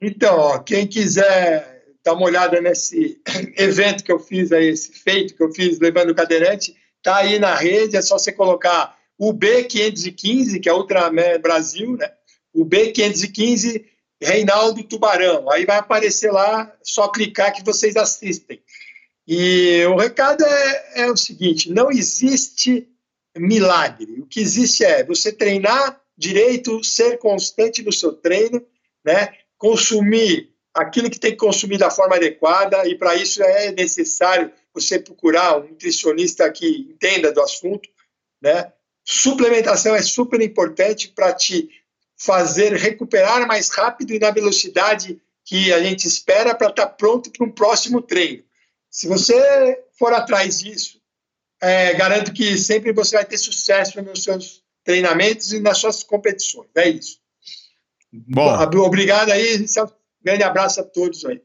Então, ó, quem quiser dar uma olhada nesse evento que eu fiz aí, esse feito que eu fiz levando o cadeirante, tá aí na rede, é só você colocar o B515, que é Ultraman Brasil, né? O B515 Reinaldo Tubarão. Aí vai aparecer lá, só clicar que vocês assistem. E o recado é, é o seguinte: não existe milagre. O que existe é você treinar direito, ser constante no seu treino, né? consumir aquilo que tem que consumir da forma adequada, e para isso é necessário você procurar um nutricionista que entenda do assunto, né? Suplementação é super importante para te fazer recuperar mais rápido e na velocidade que a gente espera para estar tá pronto para um próximo treino. Se você for atrás disso, é, garanto que sempre você vai ter sucesso nos seus treinamentos e nas suas competições. É isso. Bom. Obrigado aí. Um grande abraço a todos aí.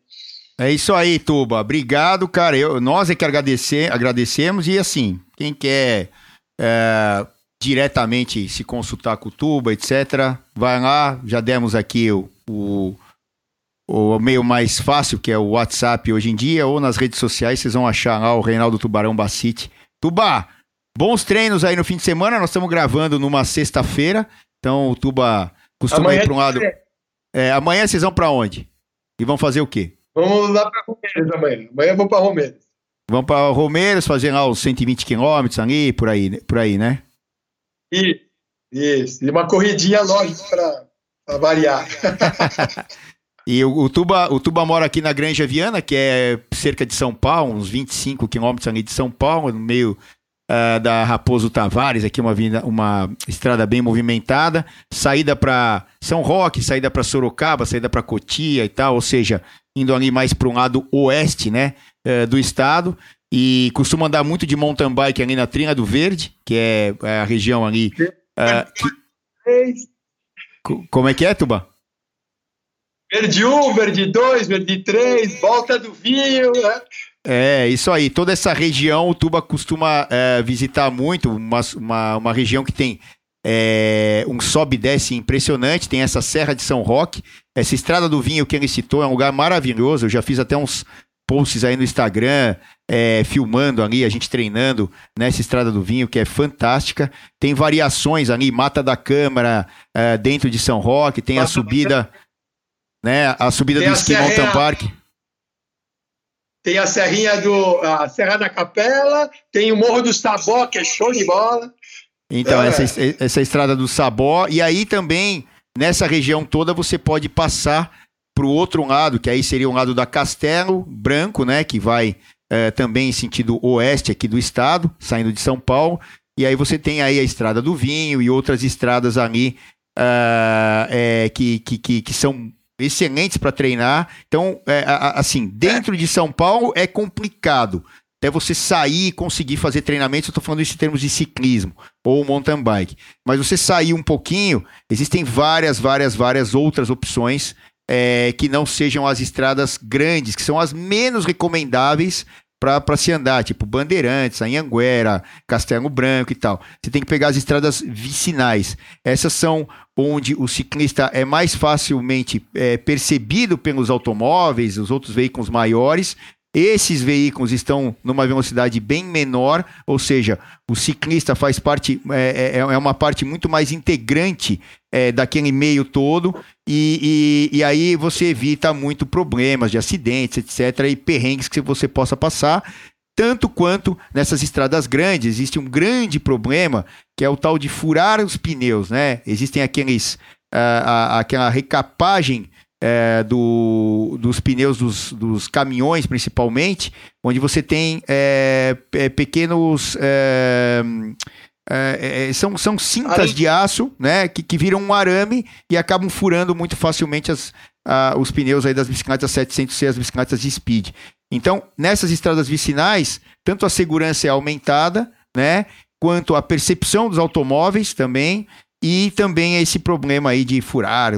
É isso aí, Tuba. Obrigado, cara. Eu, nós é que agradecer, agradecemos. E assim, quem quer é, diretamente se consultar com o Tuba, etc., vai lá. Já demos aqui o, o, o meio mais fácil, que é o WhatsApp hoje em dia, ou nas redes sociais, vocês vão achar lá o Reinaldo Tubarão Bacite. Tuba, bons treinos aí no fim de semana. Nós estamos gravando numa sexta-feira. Então o Tuba costuma amanhã ir para um lado. É, amanhã vocês vão para onde? E vão fazer o quê? Vamos lá para Romeiros amanhã. Amanhã vamos para Romeiros. Vamos para Romeiros fazer lá os 120 quilômetros ali, por aí, por aí, né? Isso. Isso. E uma corridinha, lógico, para variar. E o, o, Tuba, o Tuba mora aqui na Granja Viana, que é cerca de São Paulo, uns 25 quilômetros ali de São Paulo, no meio uh, da Raposo Tavares, aqui uma, vinda, uma estrada bem movimentada. Saída para São Roque, saída para Sorocaba, saída para Cotia e tal, ou seja, indo ali mais para um lado oeste né, uh, do estado. E costuma andar muito de mountain bike ali na Trinha do Verde, que é, é a região ali. Uh, que... Como é que é, Tuba? Verde 1, verde 2, verde 3, volta do vinho, né? É, isso aí. Toda essa região o Tuba costuma é, visitar muito, uma, uma, uma, região que tem é, um sobe e desce impressionante, tem essa Serra de São Roque, essa Estrada do Vinho que ele citou é um lugar maravilhoso, eu já fiz até uns posts aí no Instagram, é, filmando ali, a gente treinando nessa Estrada do Vinho, que é fantástica. Tem variações ali, Mata da Câmara, é, dentro de São Roque, tem Mata a subida né? A subida tem do Ski Mountain Park. Tem a serrinha do a Serra da Capela, tem o Morro do Sabó, que é show de bola. Então, é. essa, essa estrada do Sabó. E aí também, nessa região toda, você pode passar para o outro lado, que aí seria o lado da Castelo Branco, né? Que vai é, também em sentido oeste aqui do estado, saindo de São Paulo. E aí você tem aí a Estrada do Vinho e outras estradas ali uh, é, que, que, que, que são excelentes para treinar. Então, é, assim, dentro de São Paulo é complicado. Até você sair e conseguir fazer treinamentos, eu estou falando isso em termos de ciclismo ou mountain bike. Mas você sair um pouquinho, existem várias, várias, várias outras opções é, que não sejam as estradas grandes, que são as menos recomendáveis para se andar, tipo Bandeirantes, Anhanguera, Castelo Branco e tal. Você tem que pegar as estradas vicinais. Essas são onde o ciclista é mais facilmente é, percebido pelos automóveis, os outros veículos maiores. Esses veículos estão numa velocidade bem menor, ou seja, o ciclista faz parte, é, é, é uma parte muito mais integrante é, daquele meio todo, e, e, e, aí você evita muito problemas de acidentes, etc., e perrengues que você possa passar. Tanto quanto nessas estradas grandes, existe um grande problema que é o tal de furar os pneus, né? Existem aqueles, uh, aquela recapagem uh, do, dos pneus dos, dos, caminhões, principalmente, onde você tem uh, pequenos é, é, são, são cintas de aço, né, que, que viram um arame e acabam furando muito facilmente as, os pneus aí das bicicletas 700C, as bicicletas de speed. Então, nessas estradas vicinais, tanto a segurança é aumentada, né, quanto à percepção dos automóveis também e também esse problema aí de furar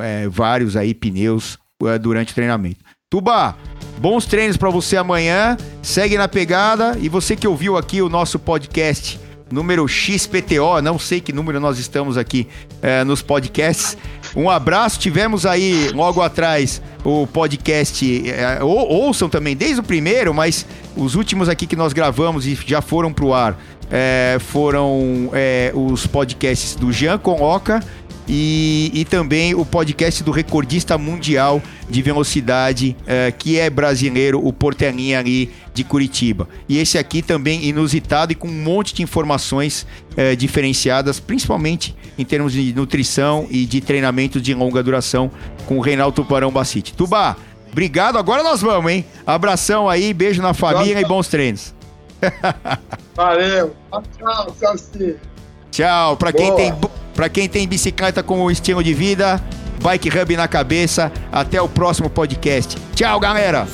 é, vários aí pneus é, durante o treinamento. Tuba, bons treinos para você amanhã. Segue na pegada e você que ouviu aqui o nosso podcast número XPTO, não sei que número nós estamos aqui é, nos podcasts. Um abraço, tivemos aí logo atrás o podcast, é, ou, ouçam também desde o primeiro, mas os últimos aqui que nós gravamos e já foram pro ar é, foram é, os podcasts do Jean Conroca e, e, também o podcast do recordista mundial de velocidade, é, que é brasileiro, o Portelinha ali de Curitiba. E esse aqui também inusitado e com um monte de informações é, diferenciadas, principalmente em termos de nutrição e de treinamento de longa duração com o Reinaldo Tubarão Bacite. Tuba, obrigado, agora nós vamos, hein? Abração aí, beijo na família e bons treinos. Valeu. Tchau, tchau, Tchau. Para quem tem para quem tem bicicleta como estilo de vida, Bike Hub na cabeça. Até o próximo podcast. Tchau, galera.